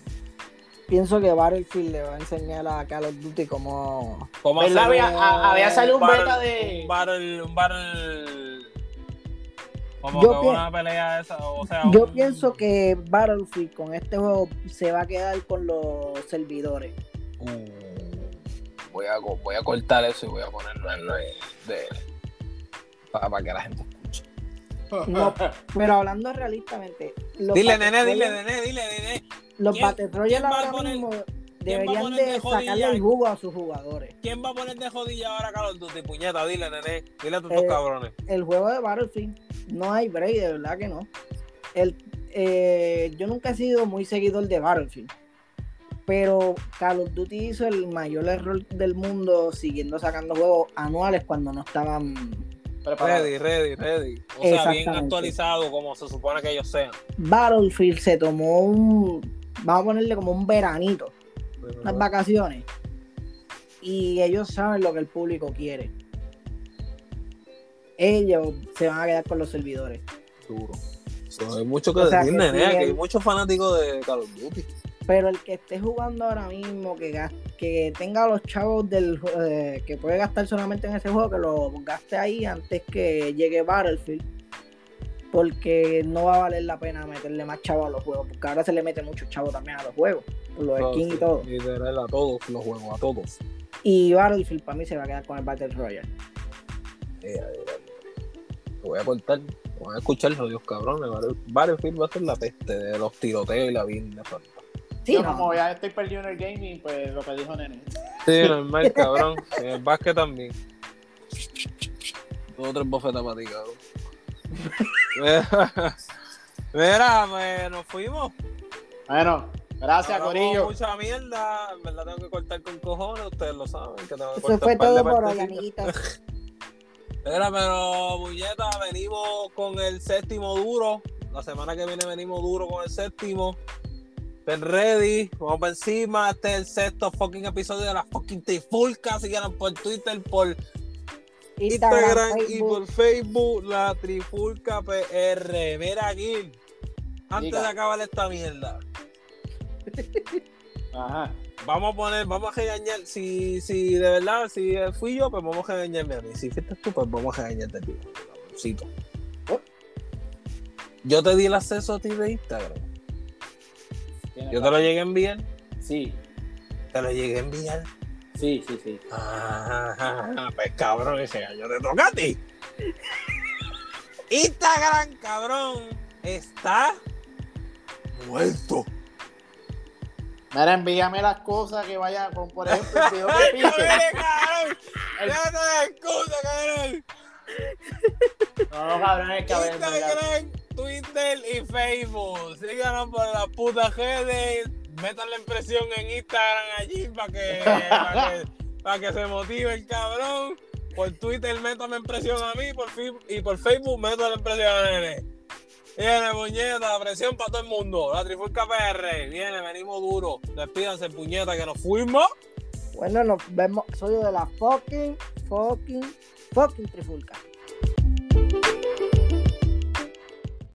Pienso que Battlefield le va a enseñar a Call of Duty cómo... ¿Cómo ¿Verdad? hacer Había- a- había salido un battle- beta de- Un battle, un battle... Como Yo que una pelea esa, o sea... Yo un- pienso que Battlefield con este juego se va a quedar con los servidores. Uh, voy, a, voy a cortar eso y voy a ponerlo en lo de, de- para, para que la gente. No, pero hablando realistamente... los Dile, nene, dile, nene, dile, nene. Los ¿Quién- Battle Royale quién va a ahora poner- mismo... ¿Quién ¿quién va a deberían de sacarle el jugo a sus jugadores. ¿Quién va a poner de jodilla ahora Call of Duty? Puñeta, dile, nene. Dile a tus Eh, cabrones. El juego de Battlefield no hay break, de verdad que no. El, eh, yo nunca he sido muy seguidor de Battlefield. Pero Call of Duty hizo el mayor error del mundo siguiendo sacando juegos anuales cuando no estaban Preparado. Ready, ready, ready. O sea, bien actualizado como se supone que ellos sean. Battlefield se tomó un, vamos a ponerle como un veranito, unas vacaciones. Y ellos saben lo que el público quiere. Ellos se van a quedar con los servidores. Duro. Hay mucho que O sea, decir, que sí, que hay muchos fanáticos de Call of Duty. Pero el que esté jugando ahora mismo, que, que tenga los chavos del eh, que puede gastar solamente en ese juego, que lo gaste ahí antes que llegue Battlefield. Porque no va a valer la pena meterle más chavos a los juegos. Porque ahora se le mete mucho chavo también a los juegos. Por los skins sí, y todo. Literal, a todos los juegos, a todos. Y Battlefield para mí se va a quedar con el Battle Royale. Eh, Te voy a cortar, voy a escuchar los Dios cabrones. Battle- Battlefield va a ser la peste de los tiroteos y la vida. Sí, Yo no. como ya estoy perdido en el gaming, pues lo que dijo Nene. Sí, normal, cabrón. En el básquet también. Dos o tres bofetas para ti, cabrón. Mira, pues nos fuimos. Bueno, gracias, Hablamos Corillo. mucha mierda. En verdad tengo que cortar con cojones. Ustedes lo saben. Que tengo que Eso cortar fue todo por hoy, amiguitas. Mira, pero Bulleta, venimos con el séptimo duro. La semana que viene venimos duro con el séptimo. Estén ready, vamos para encima. Este es el sexto fucking episodio de la fucking Trifulca. Síganos por Twitter, por Instagram, y por Facebook, la Trifulca PR. Mira aquí, antes Diga. de acabar esta mierda, Ajá. vamos a poner, vamos a regañar. Si, si de verdad, si fui yo, pues vamos a regañarme a mí. Si fuiste tú, pues vamos a regañarte a ti. Oh. Yo te di el acceso a ti de Instagram. Tiene Yo te lo llegué a enviar. Sí, Te lo llegué a enviar. sí, sí, sí. Ah, pues cabrón, ese gallo te toca a ti. Instagram, cabrón, está muerto. Mira, envíame las cosas que vaya con, por ejemplo, el video de Mire, Pique. cabrón, El- ya no hay excusa, cabrón. No, cabrón, es que. Instagram, Twitter y Facebook. Síganos por las putas redes. Metan la impresión en Instagram allí para que, para que, pa' que se motive el cabrón. Por Twitter métame impresión a mí por y por Facebook meto la impresión a Nene. Viene, puñeta, presión para todo el mundo. La Trifulca PR. Viene, venimos duro. Despídanse, puñeta, que nos fuimos. Bueno, nos vemos. Soy de la fucking, fucking, fucking trifulca.